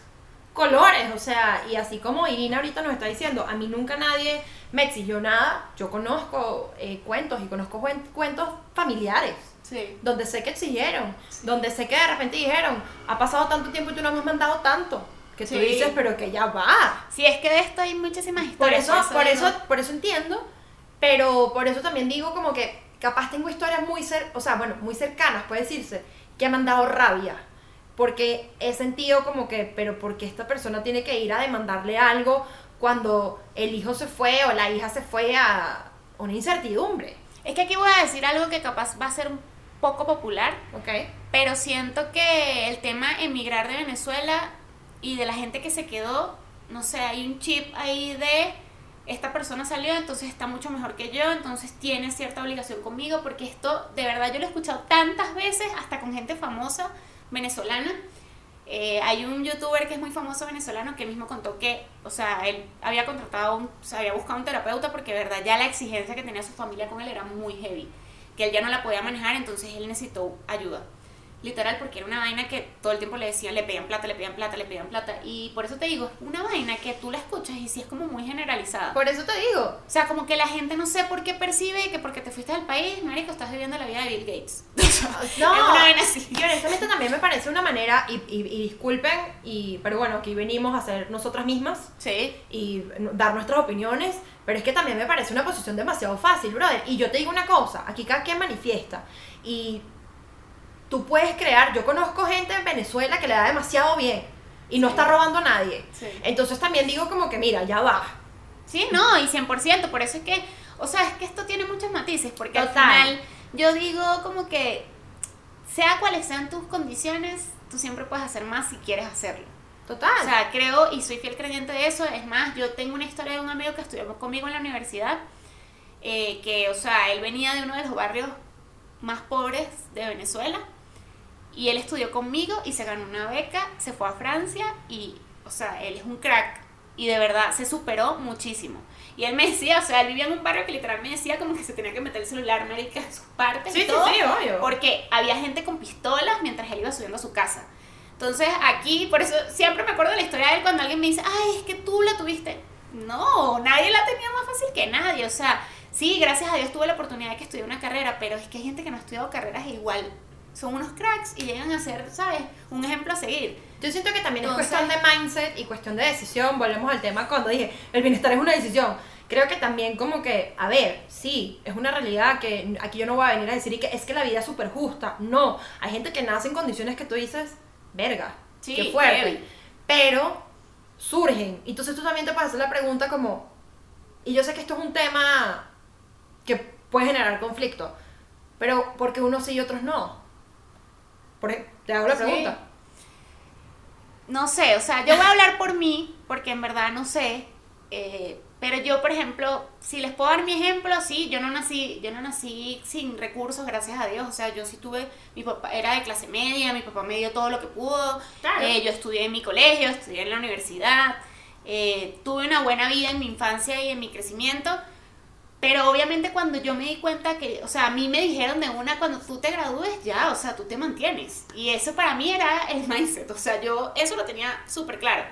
colores, o sea, y así como Irina ahorita nos está diciendo, a mí nunca nadie me exigió nada, yo conozco eh, cuentos y conozco cuentos familiares. Sí. Donde sé que exigieron, donde sé que de repente dijeron, ha pasado tanto tiempo y tú no me has mandado tanto. Que tú dices, pero que ya va. Sí, es que de esto hay muchísimas historias. Por eso, por eso, por eso, entiendo, pero por eso también digo como que capaz tengo historias muy cer o sea, bueno, muy cercanas, puede decirse, que me han dado rabia porque he sentido como que, pero porque esta persona tiene que ir a demandarle algo cuando el hijo se fue o la hija se fue a una incertidumbre. Es que aquí voy a decir algo que capaz va a ser un poco popular, okay. pero siento que el tema emigrar de Venezuela y de la gente que se quedó, no sé, hay un chip ahí de esta persona salió, entonces está mucho mejor que yo, entonces tiene cierta obligación conmigo, porque esto de verdad yo lo he escuchado tantas veces, hasta con gente famosa, venezolana. Eh, hay un youtuber que es muy famoso venezolano que mismo contó que, o sea, él había contratado, un, o sea, había buscado un terapeuta porque de verdad ya la exigencia que tenía su familia con él era muy heavy, que él ya no la podía manejar, entonces él necesitó ayuda. Literal, porque era una vaina que todo el tiempo le decían, le pedían plata, le pedían plata, le pedían plata. Y por eso te digo, es una vaina que tú la escuchas y sí es como muy generalizada. Por eso te digo. O sea, como que la gente no sé por qué percibe que porque te fuiste del país, marico, estás viviendo la vida de Bill Gates. No, es una vaina así. Y honestamente también me parece una manera, y, y- y disculpen, y, pero bueno, aquí venimos a ser nosotras mismas Sí. y dar nuestras opiniones, pero es que también me parece una posición demasiado fácil, brother. Y yo te digo una cosa, aquí cada quien manifiesta. Y tú puedes crear, yo conozco gente en Venezuela que le da demasiado bien y no está robando a nadie. Sí. Entonces también digo como que, mira, ya va. Sí, no, y 100%, por eso es que, o sea, es que esto tiene muchos matices, porque al final yo digo como que, sea cuales sean tus condiciones, tú siempre puedes hacer más si quieres hacerlo. Total. O sea, creo y soy fiel creyente de eso. Es más, yo tengo una historia de un amigo que estudió conmigo en la universidad, eh, que, o sea, él venía de uno de los barrios más pobres de Venezuela y él estudió conmigo y se ganó una beca, se fue a Francia y, o sea, él es un crack y de verdad se superó muchísimo. Y él me decía, o sea, él vivía en un barrio que literalmente me decía como que se tenía que meter el celular, marica, en sus partes Sí, y todo, sí, obvio. porque había gente con pistolas mientras él iba subiendo a su casa. Entonces aquí, por eso siempre me acuerdo de la historia de él cuando alguien me dice, ay, es que tú la tuviste. No, nadie la tenía más fácil que nadie. O sea, sí, gracias a Dios tuve la oportunidad de que estudié una carrera, pero es que hay gente que no ha estudiado carreras igual. Son unos cracks y llegan a ser, ¿sabes? Un ejemplo a seguir. Yo siento que también Entonces- es cuestión de mindset y cuestión de decisión. Volvemos al tema cuando dije, el bienestar es una decisión. Creo que también como que, a ver, sí, es una realidad que aquí yo no voy a venir a decir que es que la vida es súper justa. No, hay gente que nace en condiciones que tú dices, verga, Sí, qué fuerte. heavy. Pero surgen. Entonces tú también te puedes hacer la pregunta como, y yo sé que esto es un tema que puede generar conflicto, pero ¿por qué unos sí y otros no? Por ej- te hago la Sí. pregunta. No sé, o sea, yo voy a hablar por mí, porque en verdad no sé. eh, pero yo, por ejemplo, si les puedo dar mi ejemplo, sí, yo no nací, yo no nací sin recursos, gracias a Dios. O sea, yo sí tuve, mi papá era de clase media, mi papá me dio todo lo que pudo. Claro. eh, yo estudié en mi colegio, estudié en la universidad. eh, tuve una buena vida en mi infancia y en mi crecimiento. Pero obviamente cuando yo me di cuenta que, o sea, a mí me dijeron de una, cuando tú te gradúes ya, o sea, tú te mantienes. Y eso para mí era el mindset, o sea, yo eso lo tenía súper claro.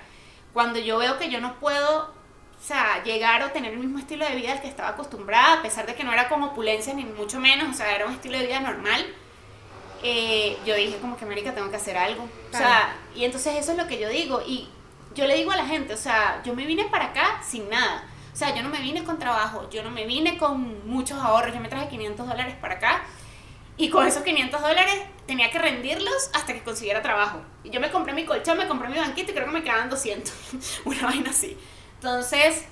Cuando yo veo que yo no puedo, o sea, llegar o tener el mismo estilo de vida al que estaba acostumbrada, a pesar de que no era con opulencia ni mucho menos, o sea, era un estilo de vida normal, eh, yo dije como que, América, tengo que hacer algo. O sea, Claro. y entonces eso es lo que yo digo. Y yo le digo a la gente, o sea, yo me vine para acá sin nada. O sea, yo no me vine con trabajo, yo no me vine con muchos ahorros, yo me traje 500 dólares para acá. Y con esos 500 dólares tenía que rendirlos hasta que consiguiera trabajo. Y yo me compré mi colchón, me compré mi banquito y creo que me quedaban 200. Una vaina así. Entonces,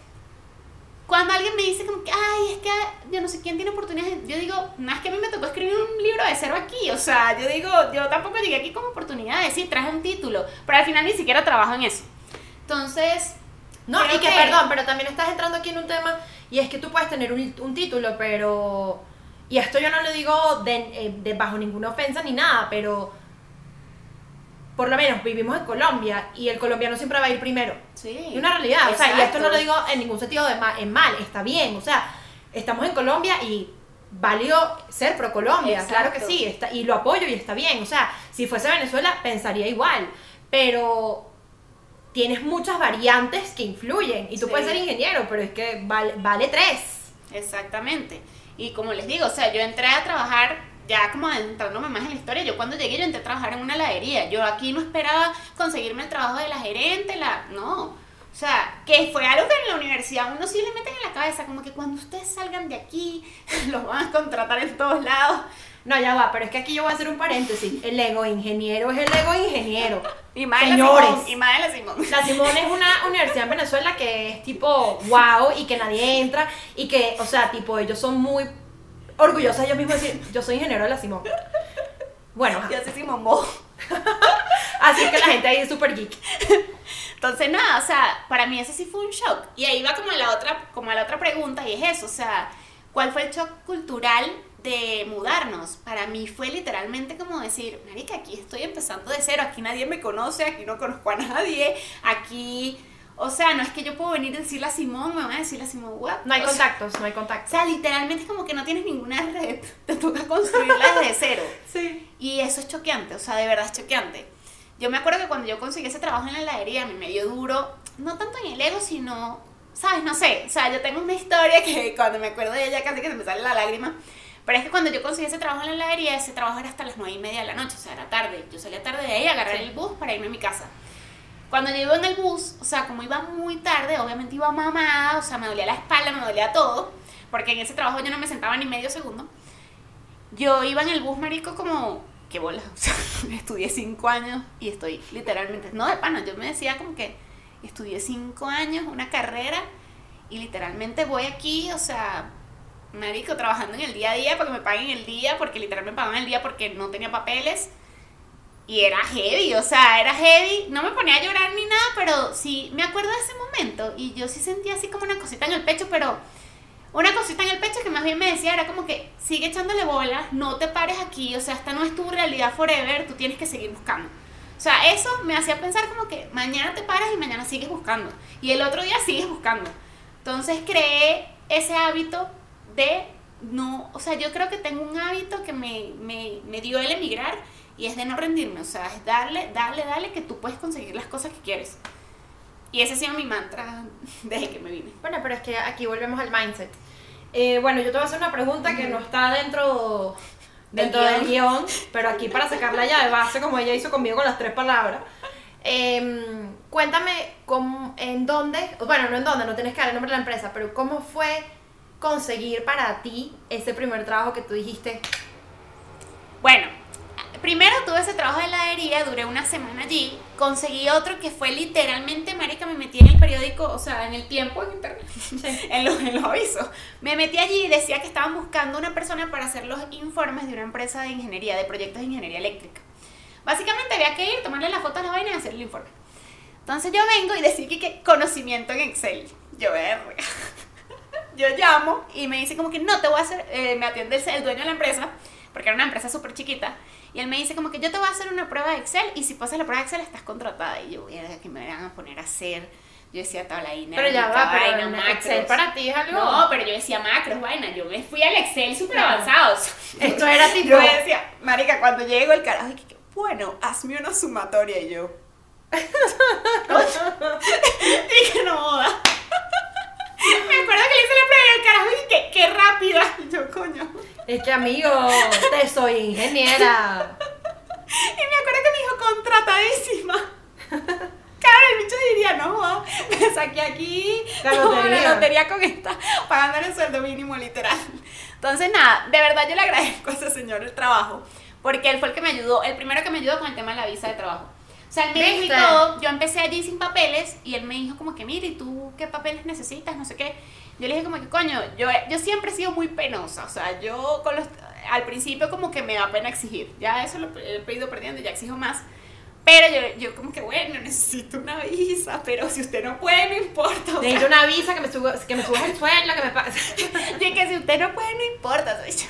cuando alguien me dice como que, ay, es que yo no sé quién tiene oportunidades, yo digo, es que a mí me tocó escribir un libro de cero aquí, o sea, yo digo, yo tampoco llegué aquí con oportunidades, sí, traje un título, pero al final ni siquiera trabajo en eso. Entonces, No, Creo y que, que- perdón, pero también estás entrando aquí en un tema y es que tú puedes tener un, un título, pero... Y esto yo no lo digo de, eh, de bajo ninguna ofensa ni nada, pero... Por lo menos vivimos en Colombia y el colombiano siempre va a ir primero. sí. Y una realidad, o sea, y esto no lo digo en ningún sentido de ma- en mal, está bien, o sea, estamos en Colombia y válido ser pro Colombia, Exacto. claro que sí, está, y lo apoyo y está bien, o sea, si fuese Venezuela pensaría igual, pero tienes muchas variantes que influyen y tú Sí. puedes ser ingeniero, pero es que vale, vale tres. Exactamente. Y como les digo, o sea, yo entré a trabajar, ya como adentrándome más en la historia, yo cuando llegué yo entré a trabajar en una heladería. Yo aquí no esperaba conseguirme el trabajo de la gerente, la... No. O sea, que fue algo que en la universidad uno sí le meten en la cabeza, como que cuando ustedes salgan de aquí, los van a contratar en todos lados. No, ya va, pero es que aquí yo voy a hacer un paréntesis, el ego ingeniero es el ego ingeniero. Y más de la Señores. Simón, y más la Simón. La Simón es una universidad en Venezuela que es tipo wow y que nadie entra y que, o sea, tipo, ellos son muy orgullosos ellos mismos de decir, yo soy ingeniero de la Simón. Bueno. Yo soy Simón Bo. así que la gente ahí es súper geek. Entonces, nada, o sea, para mí eso sí fue un shock. Y ahí va como a la otra, como a la otra pregunta, y es eso, o sea, ¿cuál fue el shock cultural de mudarnos? Para mí fue literalmente como decir, marica, aquí estoy empezando de cero, aquí nadie me conoce, aquí no conozco a nadie, aquí, o sea, no es que yo puedo venir y decirle a Simón, me van a decirle a Simón, what? No hay O sea, contactos, no hay O contactos. sea, literalmente es como que no tienes ninguna red, te toca construirla desde cero. Sí. Y eso es choqueante, o sea, de verdad es choqueante. Yo me acuerdo que cuando yo conseguí ese trabajo en la heladería, a mí me dio duro, no tanto en el ego, sino, ¿sabes? No sé, o sea, yo tengo una historia que cuando me acuerdo de ella casi que se me sale la lágrima. Pero es que cuando yo conseguí ese trabajo en la heladería, ese trabajo era hasta las nueve y media de la noche, o sea, era tarde. Yo salía tarde de ahí, agarré el bus para irme a mi casa. Cuando yo iba en el bus, o sea, como iba muy tarde, obviamente iba mamada, o sea, me dolía la espalda, me dolía todo, porque en ese trabajo yo no me sentaba ni medio segundo. Yo iba en el bus, marico, como, qué bola, o sea, estudié cinco años y estoy literalmente, no de pana, yo me decía como que estudié cinco años, una carrera, y literalmente voy aquí, o sea, marico, trabajando en el día a día porque me paguen el día, porque literalmente me pagaban el día porque no tenía papeles. Y era heavy, o sea, era heavy. No me ponía a llorar ni nada, pero sí me acuerdo de ese momento. Y yo sí sentía así como una cosita en el pecho, pero una cosita en el pecho que más bien me decía era como que sigue echándole bolas, no te pares aquí, o sea, esta no es tu realidad forever, tú tienes que seguir buscando. O sea, eso me hacía pensar como que mañana te paras y mañana sigues buscando. Y el otro día sigues buscando. Entonces creé ese hábito de no, o sea, yo creo que tengo un hábito que me, me, me dio el emigrar y es de no rendirme, o sea, es darle, darle, darle que tú puedes conseguir las cosas que quieres. Y ese ha sido mi mantra desde que me vine. Bueno, pero es que aquí volvemos al mindset. Eh, bueno, yo te voy a hacer una pregunta que no está dentro, dentro Del del guion, pero aquí para sacarla ya de base, como ella hizo conmigo con las tres palabras. Em, cuéntame cómo, en dónde, bueno, no en dónde, no tienes que dar el nombre de la empresa, pero cómo fue conseguir para ti ese primer trabajo que tú dijiste, Bueno, primero tuve ese trabajo de heladería, duré una semana allí, conseguí otro que fue literalmente, marica, me metí en el periódico, o sea, en el tiempo, en internet, en, los, en los avisos. Me metí allí y decía que estaban buscando una persona para hacer los informes de una empresa de ingeniería, de proyectos de ingeniería eléctrica. Básicamente había que ir, tomarle la foto a la vaina y hacer el informe. Entonces yo vengo y decir que, que conocimiento en Excel. Yo, verga. Yo llamo y me dice como que no te voy a hacer, eh, me atiende el, el dueño de la empresa, porque era una empresa súper chiquita, y él me dice como que yo te voy a hacer una prueba de Excel y si pasas la prueba de Excel estás contratada. Y yo, que me van a poner a hacer. Yo decía tablaína. pero ya va, pero vaina, en macros. Excel para ti es algo... No, pero yo decía macros, vaina. Yo me fui al Excel súper avanzados. Esto era tipo- Yo decía, marica, cuando llego el carajo, bueno, hazme una sumatoria y yo. y que no joda. Me acuerdo que le hice la prueba y el carajo y que qué rápida. Y yo, coño. Es que amigo, te soy ingeniera. Y me acuerdo que me dijo contratadísima. Claro, el bicho diría, no, joda, me saqué aquí La lotería. la lotería con esta, pagando el sueldo mínimo literal. Entonces, nada, de verdad yo le agradezco a ese señor el trabajo, porque él fue el que me ayudó, el primero que me ayudó con el tema de la visa de trabajo. O sea, él me dijo y todo, yo empecé allí sin papeles y él me dijo como que, mire, ¿y tú qué papeles necesitas? No sé qué. Yo le dije como que, coño, yo, yo siempre he sido muy penosa, o sea, yo con los, al principio como que me da pena exigir, ya eso lo he ido perdiendo, ya exijo más. Pero yo, yo como que, bueno, necesito una visa, pero si usted no puede, no importa. o sea, Necesito una visa que me suba, que me subas el sueldo, que me pa- y que si usted no puede, no importa. yo.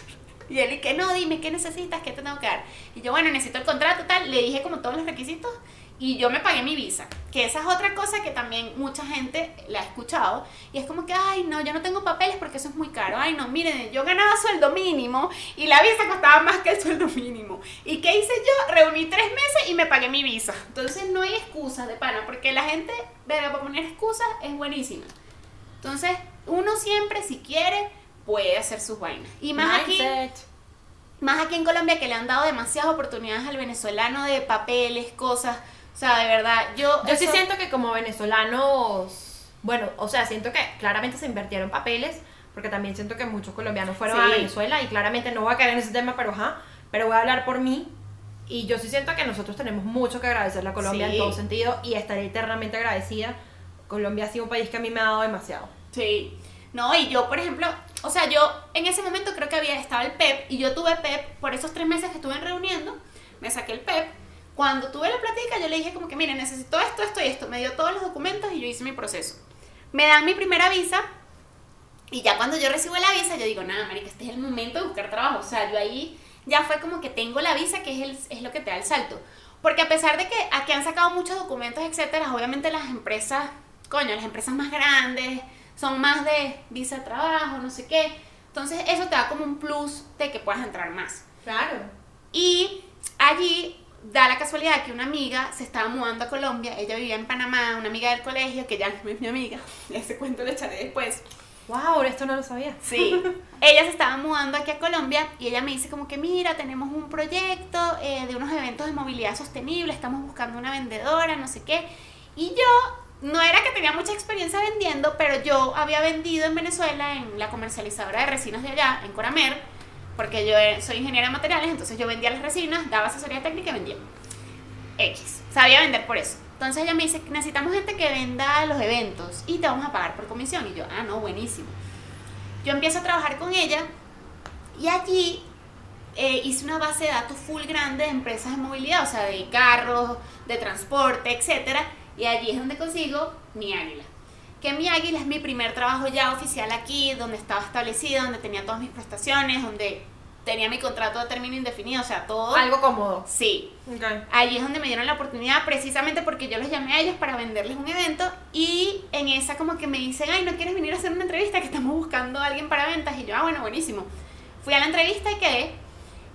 Y él, que no, dime, ¿qué necesitas? ¿Qué te tengo que dar? Y yo, bueno, necesito el contrato, tal. Le dije como todos los requisitos y yo me pagué mi visa. Que esa es otra cosa que también mucha gente la ha escuchado. Y es como que, ay, no, yo no tengo papeles porque eso es muy caro. Ay, no, miren, yo ganaba sueldo mínimo y la visa costaba más que el sueldo mínimo. ¿Y qué hice yo? Reuní tres meses y me pagué mi visa. Entonces no hay excusas de pana, porque la gente, verga, para poner excusas es buenísima. Entonces, uno siempre, si quiere, puede hacer sus vainas. Y más aquí, más aquí en Colombia, que le han dado demasiadas oportunidades al venezolano de papeles, cosas. O sea, de verdad, yo. Yo sí siento que como venezolanos, bueno, o sea, siento que claramente se invirtieron papeles, porque también siento que muchos colombianos fueron a. Venezuela y claramente no voy a caer en ese tema, pero ajá, pero voy a hablar por mí. Y yo sí siento que nosotros tenemos mucho que agradecerle a Colombia Sí. en todo sentido y estaré eternamente agradecida. Colombia ha sido un país que a mí me ha dado demasiado. Sí. No, y yo, por ejemplo, o sea, yo en ese momento creo que había estaba el PEP y yo tuve PEP por esos tres meses que estuve reuniendo, me saqué el PEP. Cuando tuve la plática, yo le dije como que, mire, necesito esto, esto y esto. Me dio todos los documentos y yo hice mi proceso. Me dan mi primera visa y ya cuando yo recibo la visa, yo digo, nada, marica, este es el momento de buscar trabajo. O sea, yo ahí ya fue como que tengo la visa, que es, el, es lo que te da el salto. Porque a pesar de que aquí han sacado muchos documentos, etcétera, obviamente las empresas, coño, las empresas más grandes son más de visa de trabajo, no sé qué. Entonces, eso te da como un plus de que puedas entrar más. Claro. Y allí da la casualidad que una amiga se estaba mudando a Colombia, ella vivía en Panamá, una amiga del colegio, que ya no es mi amiga, ese cuento lo echaré después. Wow, esto no lo sabía. Sí, ella se estaba mudando aquí a Colombia y ella me dice como que mira, tenemos un proyecto eh, de unos eventos de movilidad sostenible, estamos buscando una vendedora, no sé qué. Y yo no era que tenía mucha experiencia vendiendo, pero yo había vendido en Venezuela en la comercializadora de resinas de allá, en Coramer, porque yo eh, soy ingeniera de materiales, entonces yo vendía las resinas, daba asesoría técnica y vendía. X. Sabía vender por eso. Entonces ella me dice, necesitamos gente que venda los eventos y te vamos a pagar por comisión. Y yo, ah, no, buenísimo. Yo empiezo a trabajar con ella y allí eh, hice una base de datos full grande de empresas de movilidad, o sea, de carros, de transporte, etcétera. Y allí es donde consigo mi águila. Que mi águila es mi primer trabajo ya oficial aquí, donde estaba establecida, donde tenía todas mis prestaciones, donde tenía mi contrato de término indefinido, o sea, todo. Algo cómodo. Sí. Okay. Allí es donde me dieron la oportunidad, precisamente porque yo los llamé a ellos para venderles un evento y en esa como que me dicen, ay, ¿no quieres venir a hacer una entrevista? Que estamos buscando a alguien para ventas. Y yo, ah, bueno, buenísimo. Fui a la entrevista y quedé.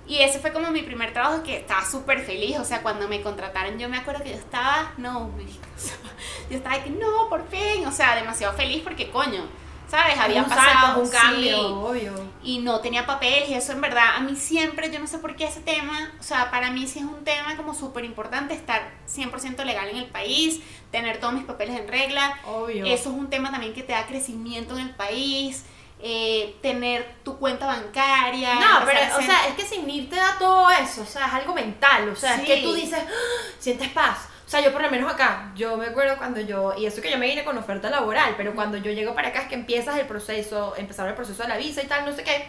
Y ese fue como mi primer trabajo que estaba súper feliz. O sea, cuando me contrataron, yo me acuerdo que yo estaba, no, me, yo estaba que no, por fin. O sea, demasiado feliz porque coño ¿sabes? Había un pasado salto, un cambio, sí, obvio. y no tenía papeles y eso en verdad a mí siempre, yo no sé por qué ese tema, o sea, para mí sí es un tema como súper importante estar 100% legal en el país, tener todos mis papeles en regla. Obvio. Eso es un tema también que te da crecimiento en el país. Eh, tener tu cuenta bancaria. No, pero, o sea, es que sin ir te da todo eso, o sea, es algo mental, o sea, es que tú dices, "Ah, sientes paz. O sea, yo por lo menos acá, yo me acuerdo cuando yo, y eso que yo me vine con oferta laboral, pero cuando yo llego para acá es que empiezas el proceso, empezaron el proceso de la visa y tal, no sé qué.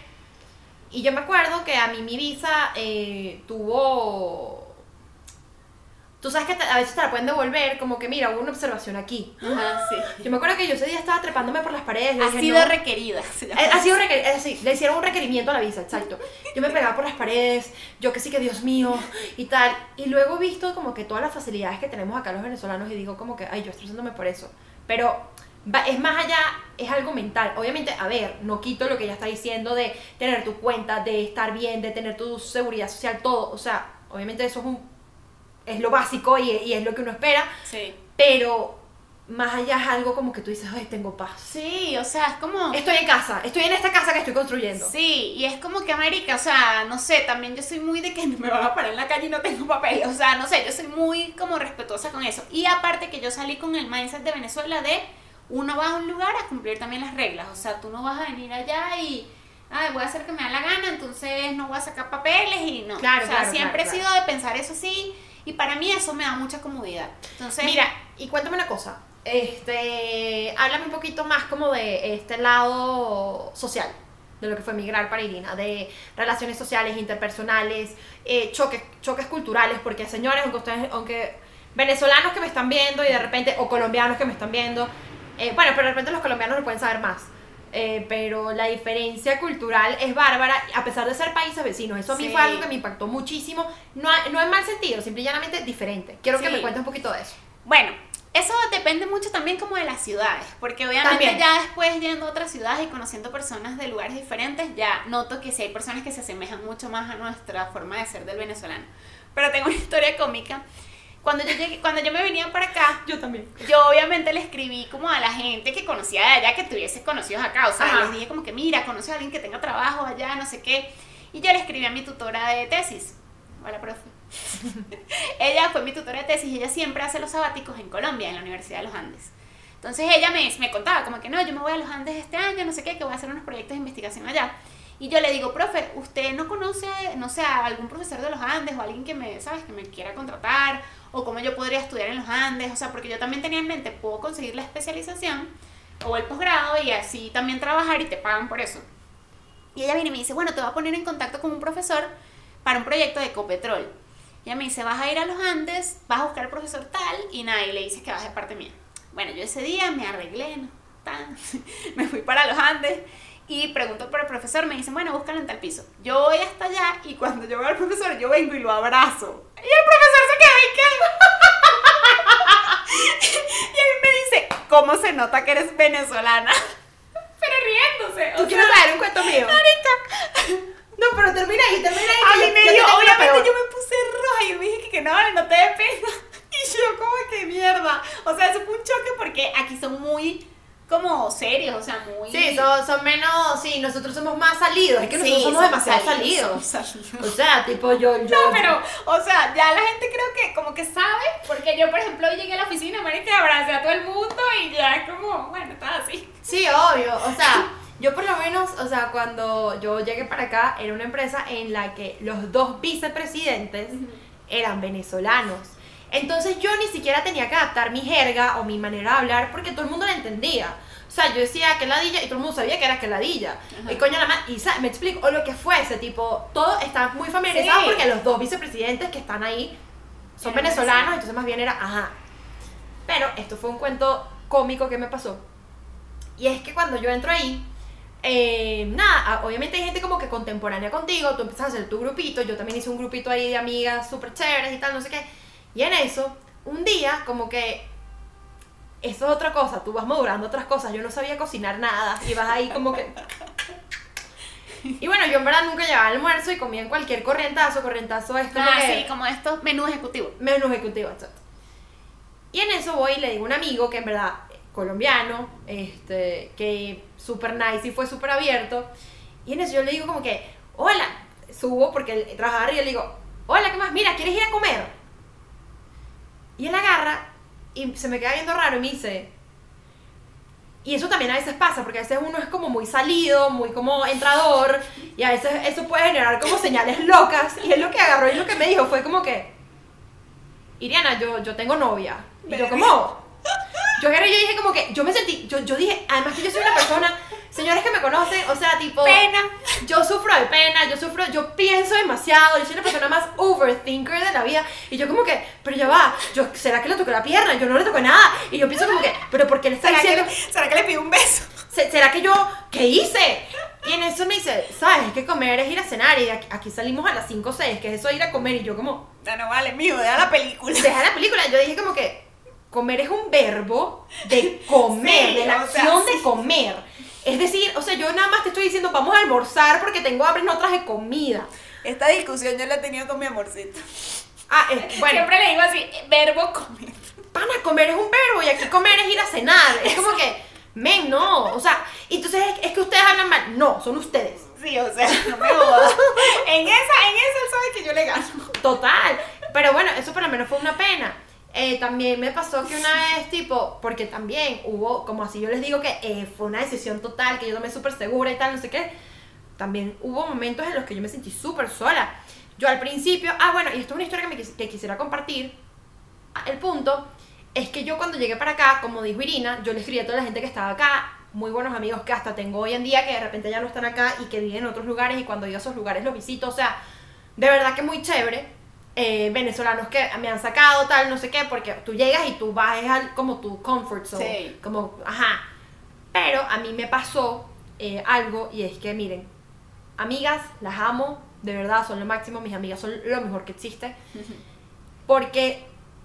Y yo me acuerdo que a mí mi visa eh, tuvo... Tú sabes que te- a veces te la pueden devolver, como que mira, hubo una observación aquí. Ajá, sí. Yo me acuerdo que yo ese día estaba trepándome por las paredes. Ha dije, sido "No". requerida. Eh, Ha sido requer- eh, sí, le hicieron un requerimiento a la visa, exacto. Yo me pegaba por las paredes, yo que sí que Dios mío y tal. Y luego he visto como que todas las facilidades que tenemos acá los venezolanos y digo como que, ay, yo estresándome por eso. Pero va- es más allá, es algo mental. Obviamente, a ver, no quito lo que ella está diciendo de tener tu cuenta, de estar bien, de tener tu seguridad social, todo. O sea, obviamente eso es un es lo básico y, y es lo que uno espera, Sí. pero más allá es algo como que tú dices, ay, tengo paz. Sí, o sea, es como... Estoy en casa, estoy en esta casa que estoy construyendo. Sí, y es como que América, o sea, no sé, también yo soy muy de que me van a parar en la calle y no tengo papel, o sea, no sé, yo soy muy como respetuosa con eso. Y aparte que yo salí con el mindset de Venezuela de uno va a un lugar a cumplir también las reglas, o sea, tú no vas a venir allá y, ay, voy a hacer que me da la gana, entonces no voy a sacar papeles y no. Claro, o sea, claro, siempre claro, he sido de pensar eso así y para mí eso me da mucha comodidad. Entonces, Mira, y cuéntame una cosa. Este, háblame un poquito más como de este lado social, de lo que fue migrar para Irina, de relaciones sociales, interpersonales, eh, choques, choques culturales, porque señores, aunque ustedes, aunque venezolanos que me están viendo y de repente, o colombianos que me están viendo, eh, bueno, pero de repente los colombianos lo pueden saber más. Eh, pero la diferencia cultural es bárbara, a pesar de ser países vecinos. Eso a mí Sí. fue algo que me impactó muchísimo. No, no en mal sentido, simple y llanamente diferente. Quiero que Sí. me cuentes un poquito de eso. Bueno, eso depende mucho también como de las ciudades, porque obviamente También. ya después yendo a otras ciudades y conociendo personas de lugares diferentes, ya noto que sí hay personas que se asemejan mucho más a nuestra forma de ser del venezolano. Pero tengo una historia cómica. Cuando yo, llegué, cuando yo me venía para acá, Yo también. yo obviamente le escribí como a la gente que conocía de allá, que tuviese conocidos acá. O sea, Ajá. les dije como que, mira, conoce a alguien que tenga trabajo allá, no sé qué. Y yo le escribí a mi tutora de tesis. Hola, profe. ella fue mi tutora de tesis y ella siempre hace los sabáticos en Colombia, en la Universidad de los Andes. Entonces ella me, me contaba como que no, yo me voy a los Andes este año, no sé qué, que voy a hacer unos proyectos de investigación allá. Y yo le digo, profe, ¿usted no conoce, no sé, a algún profesor de los Andes o alguien que me, sabes, que me quiera contratar? O cómo yo podría estudiar en los Andes. O sea, porque yo también tenía en mente, puedo conseguir la especialización o el posgrado y así también trabajar y te pagan por eso. Y ella viene y me dice, bueno, te voy a poner en contacto con un profesor para un proyecto de Ecopetrol. Y ella me dice, vas a ir a los Andes, vas a buscar al profesor tal y nada, y le dices que vas de parte mía. Bueno, yo ese día me arreglé, ¿no? Tan, me fui para los Andes y pregunto por el profesor, me dicen, bueno, búscalo en tal piso. Yo voy hasta allá y cuando yo veo al profesor, yo vengo y lo abrazo. Y el profesor se queda y queda. y él me dice, ¿cómo se nota que eres venezolana? pero riéndose. ¿Tú quieres saber un cuento mío? Marica. No, pero termina ahí, termina ahí. A obviamente yo me puse roja y me dije que, que no, no te dependa. Y yo como que mierda. O sea, eso fue un choque porque aquí son muy serios, o sea, muy... Sí, son, son menos, sí, nosotros somos más salidos, es que nosotros Sí, somos demasiado salidos. salidos. O sea, tipo yo, yo... No, pero, o sea, ya la gente creo que como que sabe, porque yo, por ejemplo, llegué a la oficina, marica, abracé a todo el mundo y ya es como, bueno, está así. Sí, obvio, o sea, yo por lo menos, o sea, cuando yo llegué para acá, era una empresa en la que los dos vicepresidentes eran venezolanos. Entonces yo ni siquiera tenía que adaptar mi jerga o mi manera de hablar porque todo el mundo la entendía. O sea, yo decía que ladilla y todo el mundo sabía que era que ladilla. Y coño nada más, y me explico, o lo que fuese, tipo, todo está muy familiarizado Sí. porque los dos vicepresidentes que están ahí son venezolanos, entonces más bien era, ajá. Pero esto fue un cuento cómico que me pasó. Y es que cuando yo entro ahí, eh, nada, obviamente hay gente como que contemporánea contigo, tú empiezas a hacer tu grupito, yo también hice un grupito ahí de amigas súper chéveres y tal, no sé qué. Y en eso, un día, como que, eso es otra cosa, tú vas madurando otras cosas, yo no sabía cocinar nada, y vas ahí como que... Y bueno, yo en verdad nunca llevaba almuerzo y comía en cualquier corrientazo, corrientazo es como Ah, que sí, como estos menús ejecutivos. menú ejecutivo, exacto. Y en eso voy y le digo a un amigo que en verdad colombiano, este, que súper nice y fue súper abierto. Y en eso yo le digo como que, hola, subo porque él trabajaba arriba y le digo, hola, ¿qué más? Mira, ¿quieres ir a comer? Y él agarra y se me queda viendo raro y me dice, y eso también a veces pasa, porque a veces uno es como muy salido, muy como entrador, y a veces eso puede generar como señales locas. Y él lo que agarró y lo que me dijo fue como que, Iriana, yo, yo tengo novia. Y yo como, yo yo dije como que, yo me sentí, yo, yo dije, además que yo soy una persona, señores que me conocen, o sea, tipo... Pena. Yo sufro de pena, yo sufro, yo pienso demasiado, yo soy la persona más overthinker de la vida. Y yo como que, pero ya va, yo, ¿será que le toqué la pierna? Yo no le toqué nada. Y yo pienso como que, pero ¿por qué le está ¿Será que, diciendo? le, ¿Será que le pido un beso? "Se- ¿Será que yo, qué hice? Y en eso me dice, ¿sabes? Es que comer es ir a cenar y aquí, salimos a las 5 o 6, que es eso de ir a comer. Y yo como, Ya no vale, mijo, deja la película. deja la película. Yo dije como que comer es un verbo de comer, Sí, de la o sea, acción sí. de comer. Es decir, o sea, yo nada más te estoy diciendo vamos a almorzar porque tengo hambre y no traje comida. Esta discusión yo la he tenido con mi amorcito. Ah, es- bueno, Siempre le digo así, verbo comer. pana, comer es un verbo y aquí comer es ir a cenar. Es como que, men, no. O sea, entonces es, es que ustedes hablan mal. No, son ustedes. Sí, o sea, no me jodas. en esa, en esa él sabe que yo le gano. Total. Pero bueno, eso por lo menos fue una pena. Eh, también me pasó que una vez, tipo, porque también hubo, como así yo les digo que eh, fue una decisión total, que yo tomé súper segura y tal, no sé qué. También hubo momentos en los que yo me sentí súper sola. Yo al principio, ah, bueno, y esto es una historia que, me que quisiera compartir. Ah, El punto es que yo cuando llegué para acá, como dijo Irina, yo le escribí a toda la gente que estaba acá, muy buenos amigos que hasta tengo hoy en día, que de repente ya no están acá y que viven en otros lugares y cuando yo a esos lugares los visito, o sea, de verdad que muy chévere. Eh, venezolanos que me han sacado tal, no sé qué, porque tú llegas y tú vas al, como tu comfort zone, Sí. como, ajá. Pero a mí me pasó eh, algo y es que miren, amigas, las amo, de verdad, son lo máximo, mis amigas son lo mejor que existe. Porque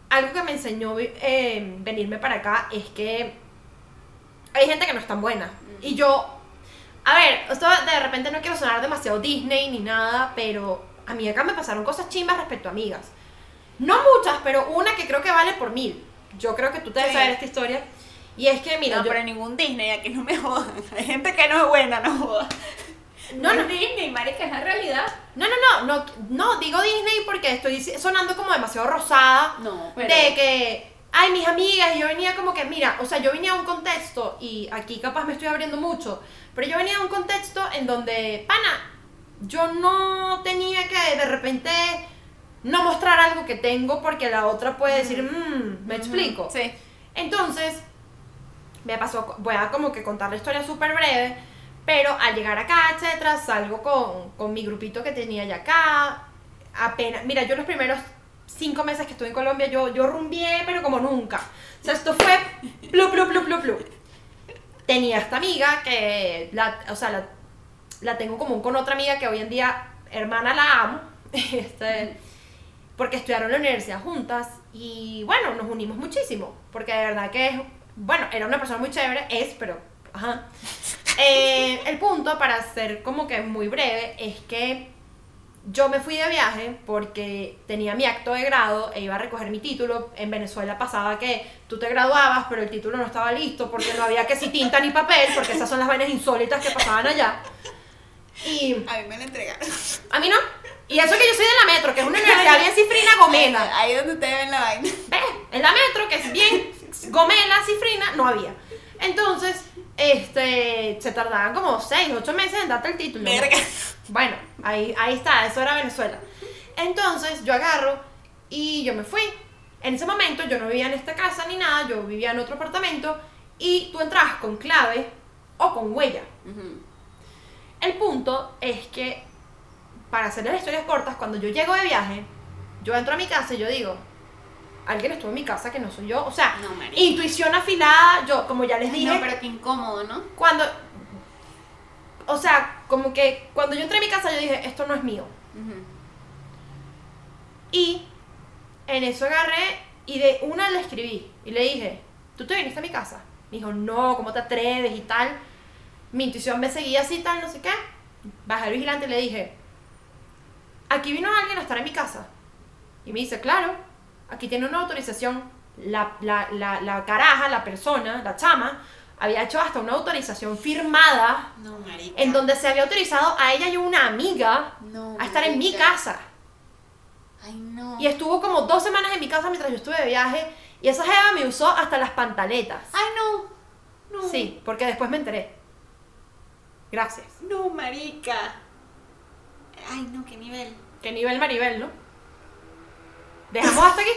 algo que me enseñó eh, venirme para acá es que hay gente que no es tan buena. Y yo, a ver, esto de repente no quiero sonar demasiado Disney ni nada, pero a mí acá me pasaron cosas chimbas respecto a amigas. No muchas, pero una que creo que vale por mil. Yo creo que tú te debes Sí. saber esta historia. Y es que, mira, no, yo- pero ningún Disney, aquí no me jodan. Hay gente que no es buena, no jodan. No, no. Disney, marica, es la realidad. no, no, no, no, no, digo Disney porque estoy sonando como demasiado rosada. No, pero... de que, ay, mis amigas, y yo venía como que, mira, o sea, yo venía a un contexto, y aquí capaz me estoy abriendo mucho, pero yo venía a un contexto en donde, pana, yo no tenía que de repente no mostrar algo que tengo porque la otra puede decir, mmm, me explico. Sí. Entonces, me pasó, voy a como que contar la historia súper breve, pero al llegar acá, etcétera, salgo con, con mi grupito que tenía ya acá, apenas, mira, yo los primeros cinco meses que estuve en Colombia, yo, yo rumbié, pero como nunca. O sea, esto fue plu, plu, plu, plu, plu. Tenía esta amiga que, la, o sea, la, la tengo común con otra amiga que hoy en día, hermana, la amo, este, porque estudiaron en la universidad juntas y bueno, nos unimos muchísimo, porque de verdad que, es- bueno, era una persona muy chévere, es, pero, ajá. Eh, el punto, para ser como que muy breve, es que yo me fui de viaje porque tenía mi acto de grado e iba a recoger mi título. En Venezuela pasaba que tú te graduabas, pero el título no estaba listo porque no había que si tinta ni papel, porque esas son las vainas insólitas que pasaban allá. Y A mí me la entregaron. a mí no. Y eso que yo soy de la Metro, que es una universidad bien cifrina gomela. Ahí donde ustedes ven la vaina. ¿Ves? En la Metro, que es bien gomela, cifrina, no había. Entonces, este, se tardaban como 6, 8 meses en darte el título. ¿no? Verga. Bueno, ahí, ahí está, eso era Venezuela. Entonces yo agarro y yo me fui. En ese momento yo no vivía en esta casa ni nada, yo vivía en otro apartamento y tú entrabas con clave o con huella. Ujú. El punto es que, para hacer las historias cortas, cuando yo llego de viaje, yo entro a mi casa y yo digo, alguien estuvo en mi casa que no soy yo. O sea, No, intuición afilada, yo, como ya les dije, No, pero qué incómodo, ¿no? cuando... O sea, como que cuando yo entré a mi casa yo dije, esto no es mío. Y en eso agarré y de una le escribí y le dije, ¿tú te viniste a mi casa? Me dijo, no, ¿cómo te atreves y tal? Mi intuición me seguía así, tal, no sé qué. Bajé al vigilante y le dije, aquí vino alguien a estar en mi casa. Y me dice, claro, aquí tiene una autorización. La, la, la, la caraja, la persona, la chama, había hecho hasta una autorización firmada No, en donde se había autorizado a ella y una amiga No, a estar en mi casa. Ay, no. Y estuvo como dos semanas en mi casa mientras yo estuve de viaje. Y esa jeva me usó hasta las pantaletas. Ay, no. No. Sí, porque después me enteré. Gracias. No, marica. Ay, no, qué nivel. Qué nivel Maribel, ¿no? ¿Dejamos hasta aquí?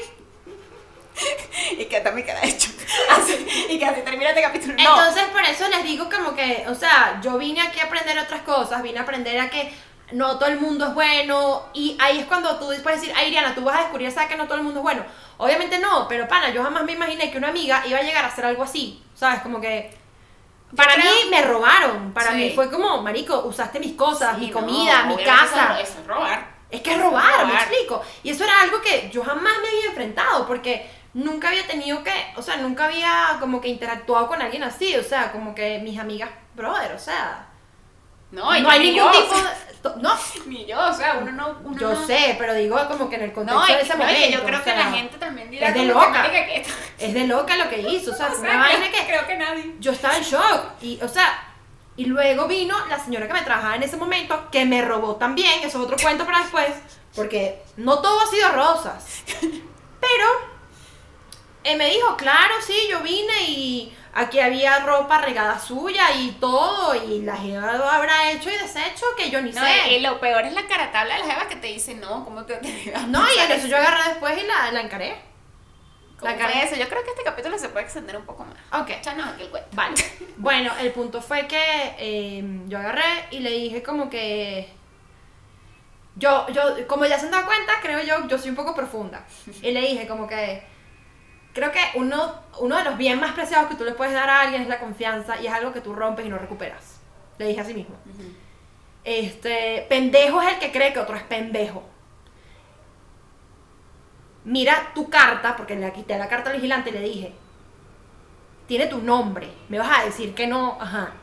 Y que hasta mi cara hecho. Así, y que así termina este capítulo. No. Entonces, por eso les digo como que, o sea, yo vine aquí a aprender otras cosas, vine a aprender a que no todo el mundo es bueno, y ahí es cuando tú puedes decir, ay, Iriana, tú vas a descubrir, ¿sabes que no todo el mundo es bueno? Obviamente no, pero pana, yo jamás me imaginé que una amiga iba a llegar a hacer algo así, ¿sabes? Como que... Para mí me robaron, para Sí. mí fue como, marico, usaste mis cosas, Sí, mi no, comida, mi casa. Eso, es robar. Es que es robar, me Robar. explico. Y eso era algo que yo jamás me había enfrentado porque nunca había tenido que, o sea, nunca había como que interactuado con alguien así, o sea, como que mis amigas, brother, o sea, No, no hay ni ningún yo, tipo de... No, Ni yo, o sea, uno no. Uno yo no- sé, pero digo como que en el contexto No, de ese no, momento. yo creo o que sea, la gente también dirá es de loca. que Es de loca lo que hizo, o sea, o sea, una creo, vaina que creo que nadie. yo estaba en shock y, o sea, y luego vino la señora que me trabajaba en ese momento, que me robó también, eso es otro cuento para después, porque no todo ha sido rosas. Pero eh, me dijo, claro, sí, yo vine y aquí había ropa regada suya y todo, y la jeva lo habrá hecho y deshecho que yo ni No, sé. y lo peor es la cara tabla de la jeva que te dice, no, ¿cómo te atreves? No, y eso yo agarré después y la, la encaré. ¿Cómo la cara- eso? Yo creo que este capítulo se puede extender un poco más. Ok. Aquí el cuento. Vale. Bueno, el punto fue que eh, yo agarré y le dije como que... Yo, yo, como ya se han dado cuenta, creo yo, yo soy un poco profunda. Y le dije como que... Creo que uno, uno de los bienes más preciados que tú le puedes dar a alguien es la confianza y es algo que tú rompes y no recuperas. Le dije así mismo. Este, pendejo es el que cree que otro es pendejo. Mira tu carta, porque le quité la carta al vigilante y le dije, tiene tu nombre, me vas a decir que no, ajá.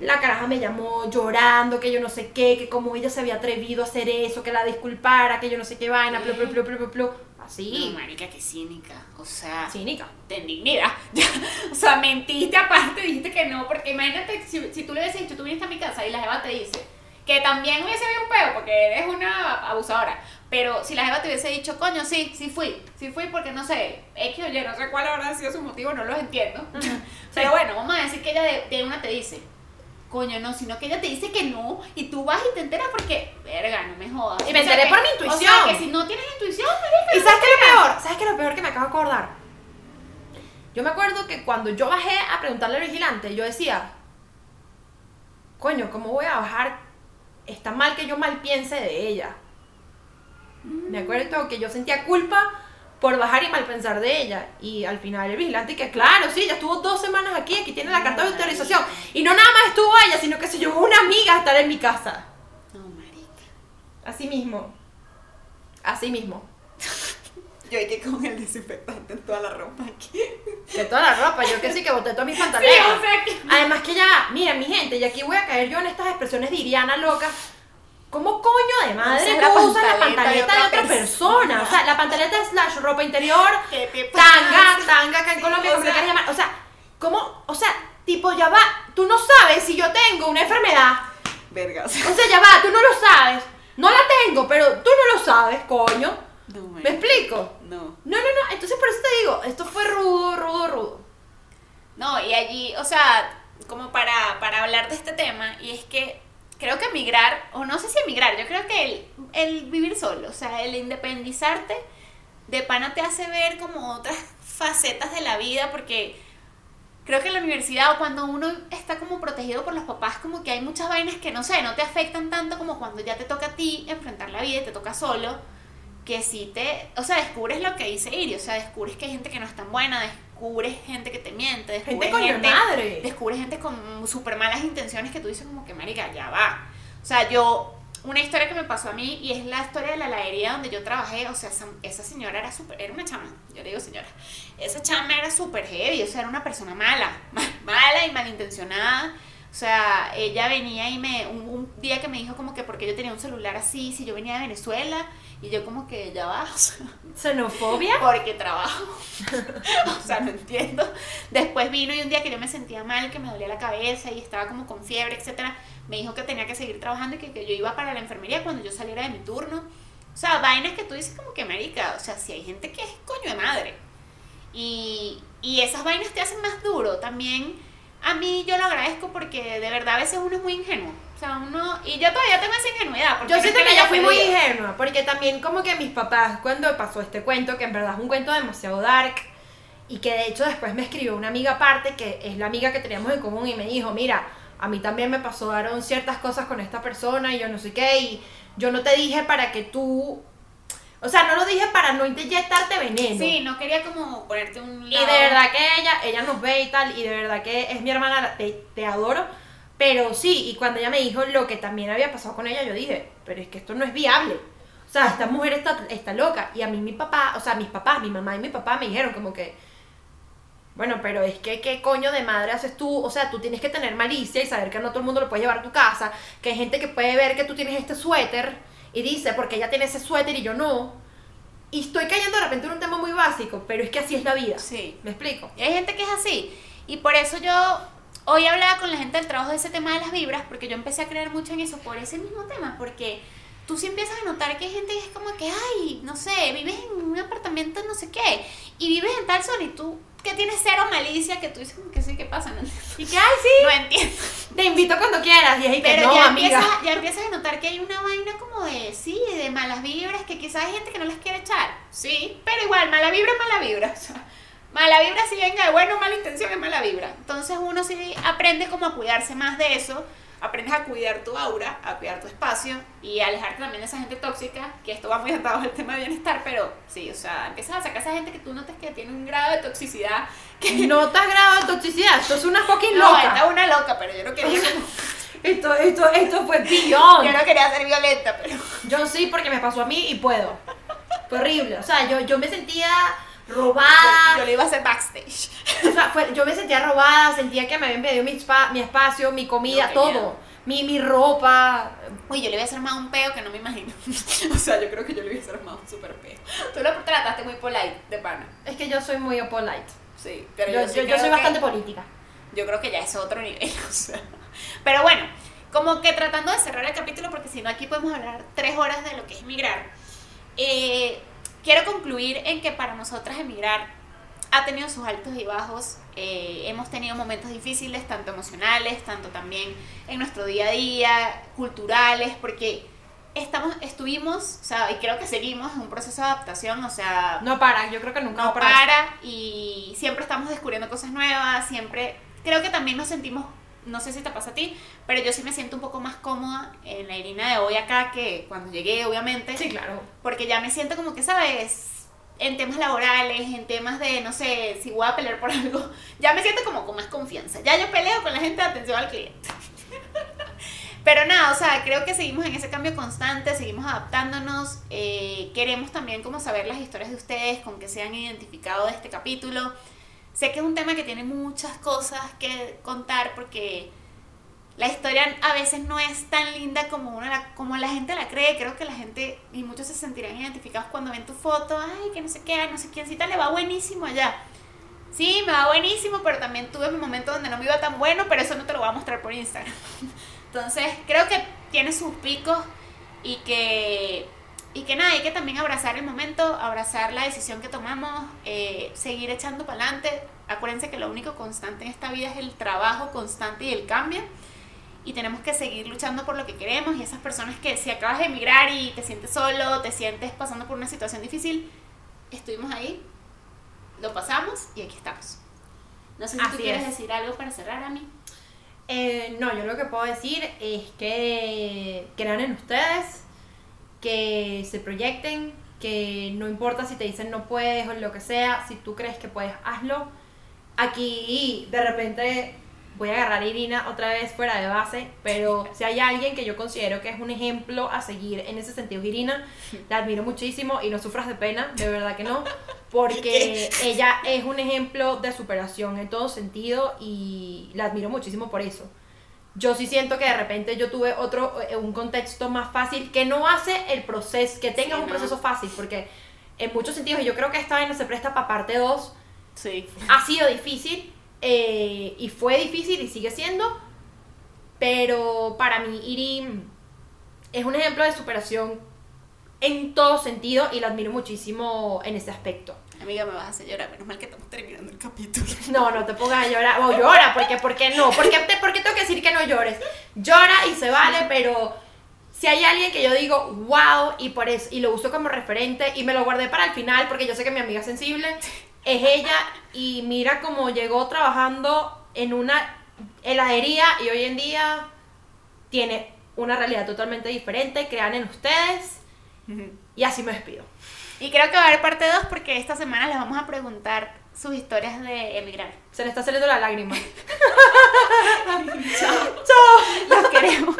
La caraja me llamó llorando, que yo no sé qué, que como ella se había atrevido a hacer eso, que la disculpara, que yo no sé qué vaina, plu, plu, plu, plu, plu, plu. Así, No, marica, qué cínica. O sea, cínica. de dignidad. o sea, mentiste aparte, dijiste que no, porque imagínate si, si tú le hubieses dicho, tú viniste a mi casa y la jeva te dice que también hubiese habido un peo, porque eres una abusadora. Pero si la jeva te hubiese dicho, coño, sí, sí fui, sí fui porque no sé, X o Y, no sé cuál habrá sido su motivo, no los entiendo. Pero bueno, vamos a decir que ella de, de una te dice, coño, no, sino que ella te dice que no, y tú vas y te enteras porque, verga, no me jodas. Y me O enteré por mi O intuición. sea, que si no tienes intuición, marica, ¿Y no sabes qué es lo peor? ¿Sabes qué es lo peor que me acabo de acordar? Yo me acuerdo que cuando yo bajé a preguntarle al vigilante, yo decía, coño, ¿cómo voy a bajar? Está mal que yo mal piense de ella. Me acuerdo que yo sentía culpa por bajar y mal pensar de ella. Y al final el vigilante que claro, sí, ella estuvo dos semanas aquí, aquí tiene la carta de autorización. Y no nada más estuvo ella, sino que se llevó una amiga a estar en mi casa. No, marica. Así mismo. Así mismo. Yo hay que con el desinfectante en toda la ropa aquí. De toda la ropa, yo que sí que boté todos mis Sí, pantalones. o sea que. Además que ya, mira mi gente, y aquí voy a caer yo en estas expresiones de Iriana loca. ¿Cómo coño de madre Usas tú la usas la pantaleta de otra persona? persona. O sea, la pantaleta slash ropa interior, tanga, tanga acá en Colombia, como quieras llamar. O sea, ¿cómo? O sea, tipo, ya va, tú no sabes si yo tengo una enfermedad. Vergas. O sea, ya va, tú no lo sabes. No la tengo, pero tú no lo sabes, coño. No. ¿Me explico? No. No, no, no. Entonces por eso te digo, esto fue rudo, rudo, rudo. No, y allí, o sea, como para, para hablar de este tema, y es que creo que emigrar, o no sé si emigrar, yo creo que el, el vivir solo, o sea, el independizarte, de pana te hace ver como otras facetas de la vida, porque creo que en la universidad o cuando uno está como protegido por los papás, como que hay muchas vainas que no sé, no te afectan tanto como cuando ya te toca a ti enfrentar la vida y te toca solo, que sí te, o sea, descubres lo que dice Iri, o sea, descubres que hay gente que no es tan buena, descubres gente que te miente, Gente descubres coño de madre. descubres gente con súper malas intenciones que tú dices como que, marica, ya va. O sea, yo, una historia que me pasó a mí y es la historia de la heladería donde yo trabajé, o sea, esa, señora era súper, era una chama, yo le digo señora, esa chama era súper heavy, o sea, era una persona mala, ma- mala y malintencionada. O sea, ella venía y me, un, un día que me dijo como que porque yo tenía un celular así, si yo venía de Venezuela, y yo como que ya va, o sea, Xenofobia. porque trabajo. o sea, no entiendo. Después vino y un día que yo me sentía mal, que me dolía la cabeza y estaba como con fiebre, etcétera, me dijo que tenía que seguir trabajando y que, que yo iba para la enfermería cuando yo saliera de mi turno. O sea, vainas que tú dices como que marica, o sea, si hay gente que es coño de madre. Y, y esas vainas te hacen más duro. También a mí yo lo agradezco porque de verdad a veces uno es muy ingenuo. O sea, uno... Y yo todavía tengo esa ingenuidad. porque Yo siento que me yo fui muy ingenua, porque también como que mis papás, cuando pasó este cuento, que en verdad es un cuento demasiado dark, y que de hecho después me escribió una amiga aparte, que es la amiga que teníamos en común, y me dijo, mira, a mí también me pasaron ciertas cosas con esta persona, y yo no sé qué, y yo no te dije para que tú... O sea, no lo dije para no inyectarte veneno. Sí, no quería como ponerte un Y de lado- verdad que ella, ella nos ve y tal, y de verdad que es mi hermana, te, te adoro. Pero sí, y cuando ella me dijo lo que también había pasado con ella, yo dije, pero es que esto no es viable. O sea, esta mujer está, está loca. Y a mí mi papá, o sea, mis papás, mi mamá y mi papá me dijeron como que, bueno, pero es que qué coño de madre haces tú, o sea, tú tienes que tener malicia y saber que no todo el mundo lo puede llevar a tu casa, que hay gente que puede ver que tú tienes este suéter y dice, porque ella tiene ese suéter y yo no. Y estoy cayendo de repente en un tema muy básico, pero es que así es la vida. Sí. ¿Me explico? Y hay gente que es así. Y por eso yo hoy hablaba con la gente del trabajo de ese tema de las vibras, porque yo empecé a creer mucho en eso por ese mismo tema, porque tú sí empiezas a notar que hay gente que es como que, ay, no sé, vives en un apartamento no sé qué, y vives en tal zona y tú que tienes cero malicia, que tú dices como que sí, ¿qué pasa? No. Y que, ay, sí, No entiendo. te invito cuando quieras. Y que Pero no, ya, amiga. empiezas, ya empiezas a notar que hay una vaina como de, sí, de malas vibras, que quizás hay gente que no las quiere echar. Sí, pero igual, mala vibra mala vibra. O sea, mala vibra si venga de bueno, mala intención es mala vibra. Entonces uno sí aprende como a cuidarse más de eso, aprendes a cuidar tu aura, a cuidar tu espacio y a alejarte también de esa gente tóxica, que esto va muy atado al tema de bienestar, pero sí, o sea, empiezas a sacar a esa gente que tú notas que tiene un grado de toxicidad que... No te grado de toxicidad. Esto es una fucking No, loca. esta es una loca, pero yo no quería... Esto, esto, esto fue beyond. Yo no quería ser violenta, pero... Yo sí, porque me pasó a mí y puedo. Fue horrible. O sea, yo, yo me sentía robada. Yo le iba a hacer backstage. O sea, fue- yo me sentía robada, sentía que me habían pedido mi, spa- mi espacio, mi comida, Yo todo. Mi, mi ropa. Uy, yo le hubiese armado un peo que no me imagino. o sea, yo creo que yo le hubiese armado un super peo. Tú lo trataste muy polite, de pana. Es que yo soy muy polite. Sí, pero Yo, yo, yo, sí yo soy que- bastante política. Yo creo que ya es otro nivel, o sea. Pero bueno, como que tratando de cerrar el capítulo, porque si no aquí podemos hablar tres horas de lo que es migrar. eh, quiero concluir en que para nosotras emigrar ha tenido sus altos y bajos. eh, hemos tenido momentos difíciles, tanto emocionales, tanto también en nuestro día a día, culturales, porque estamos, estuvimos, o sea, y creo que seguimos en un proceso de adaptación, o sea, No para, yo creo que nunca no para y siempre estamos descubriendo cosas nuevas, siempre creo que también nos sentimos, no sé si te pasa a ti, pero yo sí me siento un poco más cómoda en la Irina de hoy acá que cuando llegué, obviamente, Sí, claro. porque ya me siento como que, ¿sabes? En temas laborales, en temas de, no sé, si voy a pelear por algo, ya me siento como con más confianza. Ya yo peleo con la gente de atención al cliente. Pero nada, o sea, creo que seguimos en ese cambio constante, seguimos adaptándonos. eh, queremos también como saber las historias de ustedes, con que se han identificado de este capítulo. Sé que es un tema que tiene muchas cosas que contar porque la historia a veces no es tan linda como, una, la- como la gente la cree. Creo que la gente, y muchos se sentirán identificados cuando ven tu foto. Ay, que no sé qué, ay, no sé quiéncita le va buenísimo allá. Sí, me va buenísimo, pero también tuve mi momento donde no me iba tan bueno, pero eso no te lo voy a mostrar por Instagram. Entonces, creo que tiene sus picos y que, y que nada, hay que también abrazar el momento, abrazar la decisión que tomamos, eh, seguir echando para adelante. Acuérdense que lo único constante en esta vida es el trabajo constante y el cambio. Y tenemos que seguir luchando por lo que queremos. Y esas personas que si acabas de emigrar y te sientes solo, te sientes pasando por una situación difícil, estuvimos ahí, lo pasamos y aquí estamos. No sé si Así tú quieres es. decir algo para cerrar a mí. Eh, no, yo lo que puedo decir es que crean en ustedes, que se proyecten, que no importa si te dicen no puedes o lo que sea, si tú crees que puedes, hazlo. Aquí de repente voy a agarrar a Irina otra vez fuera de base, pero si hay alguien que yo considero que es un ejemplo a seguir en ese sentido, Irina, la admiro muchísimo y no sufras de pena, de verdad que no, porque ella es un ejemplo de superación en todo sentido y la admiro muchísimo por eso. Yo sí siento que de repente yo tuve otro, eh, un contexto más fácil que no hace el proceso, que tengas Sí, un no. proceso fácil, porque en muchos sentidos, y yo creo que esta vaina se presta para parte 2, Sí. ha sido difícil eh, y fue difícil y sigue siendo, pero para mí Iri es un ejemplo de superación en todo sentido y la admiro muchísimo en ese aspecto. Amiga, me vas a hacer llorar. Menos mal que estamos terminando el capítulo. No, no te pongas a llorar. O llora, porque ¿por qué no? ¿Por qué, te, por qué tengo que decir que no llores? Llora y se vale, pero si hay alguien que yo digo, wow, y por eso, y lo uso como referente, y me lo guardé para el final, porque yo sé que mi amiga es sensible, es ella, y mira cómo llegó trabajando en una heladería, y hoy en día tiene una realidad totalmente diferente, crean en ustedes, y así me despido. Y creo que va a haber parte 2 porque esta semana les vamos a preguntar sus historias de emigrar. Se le está saliendo la lágrima. Los queremos.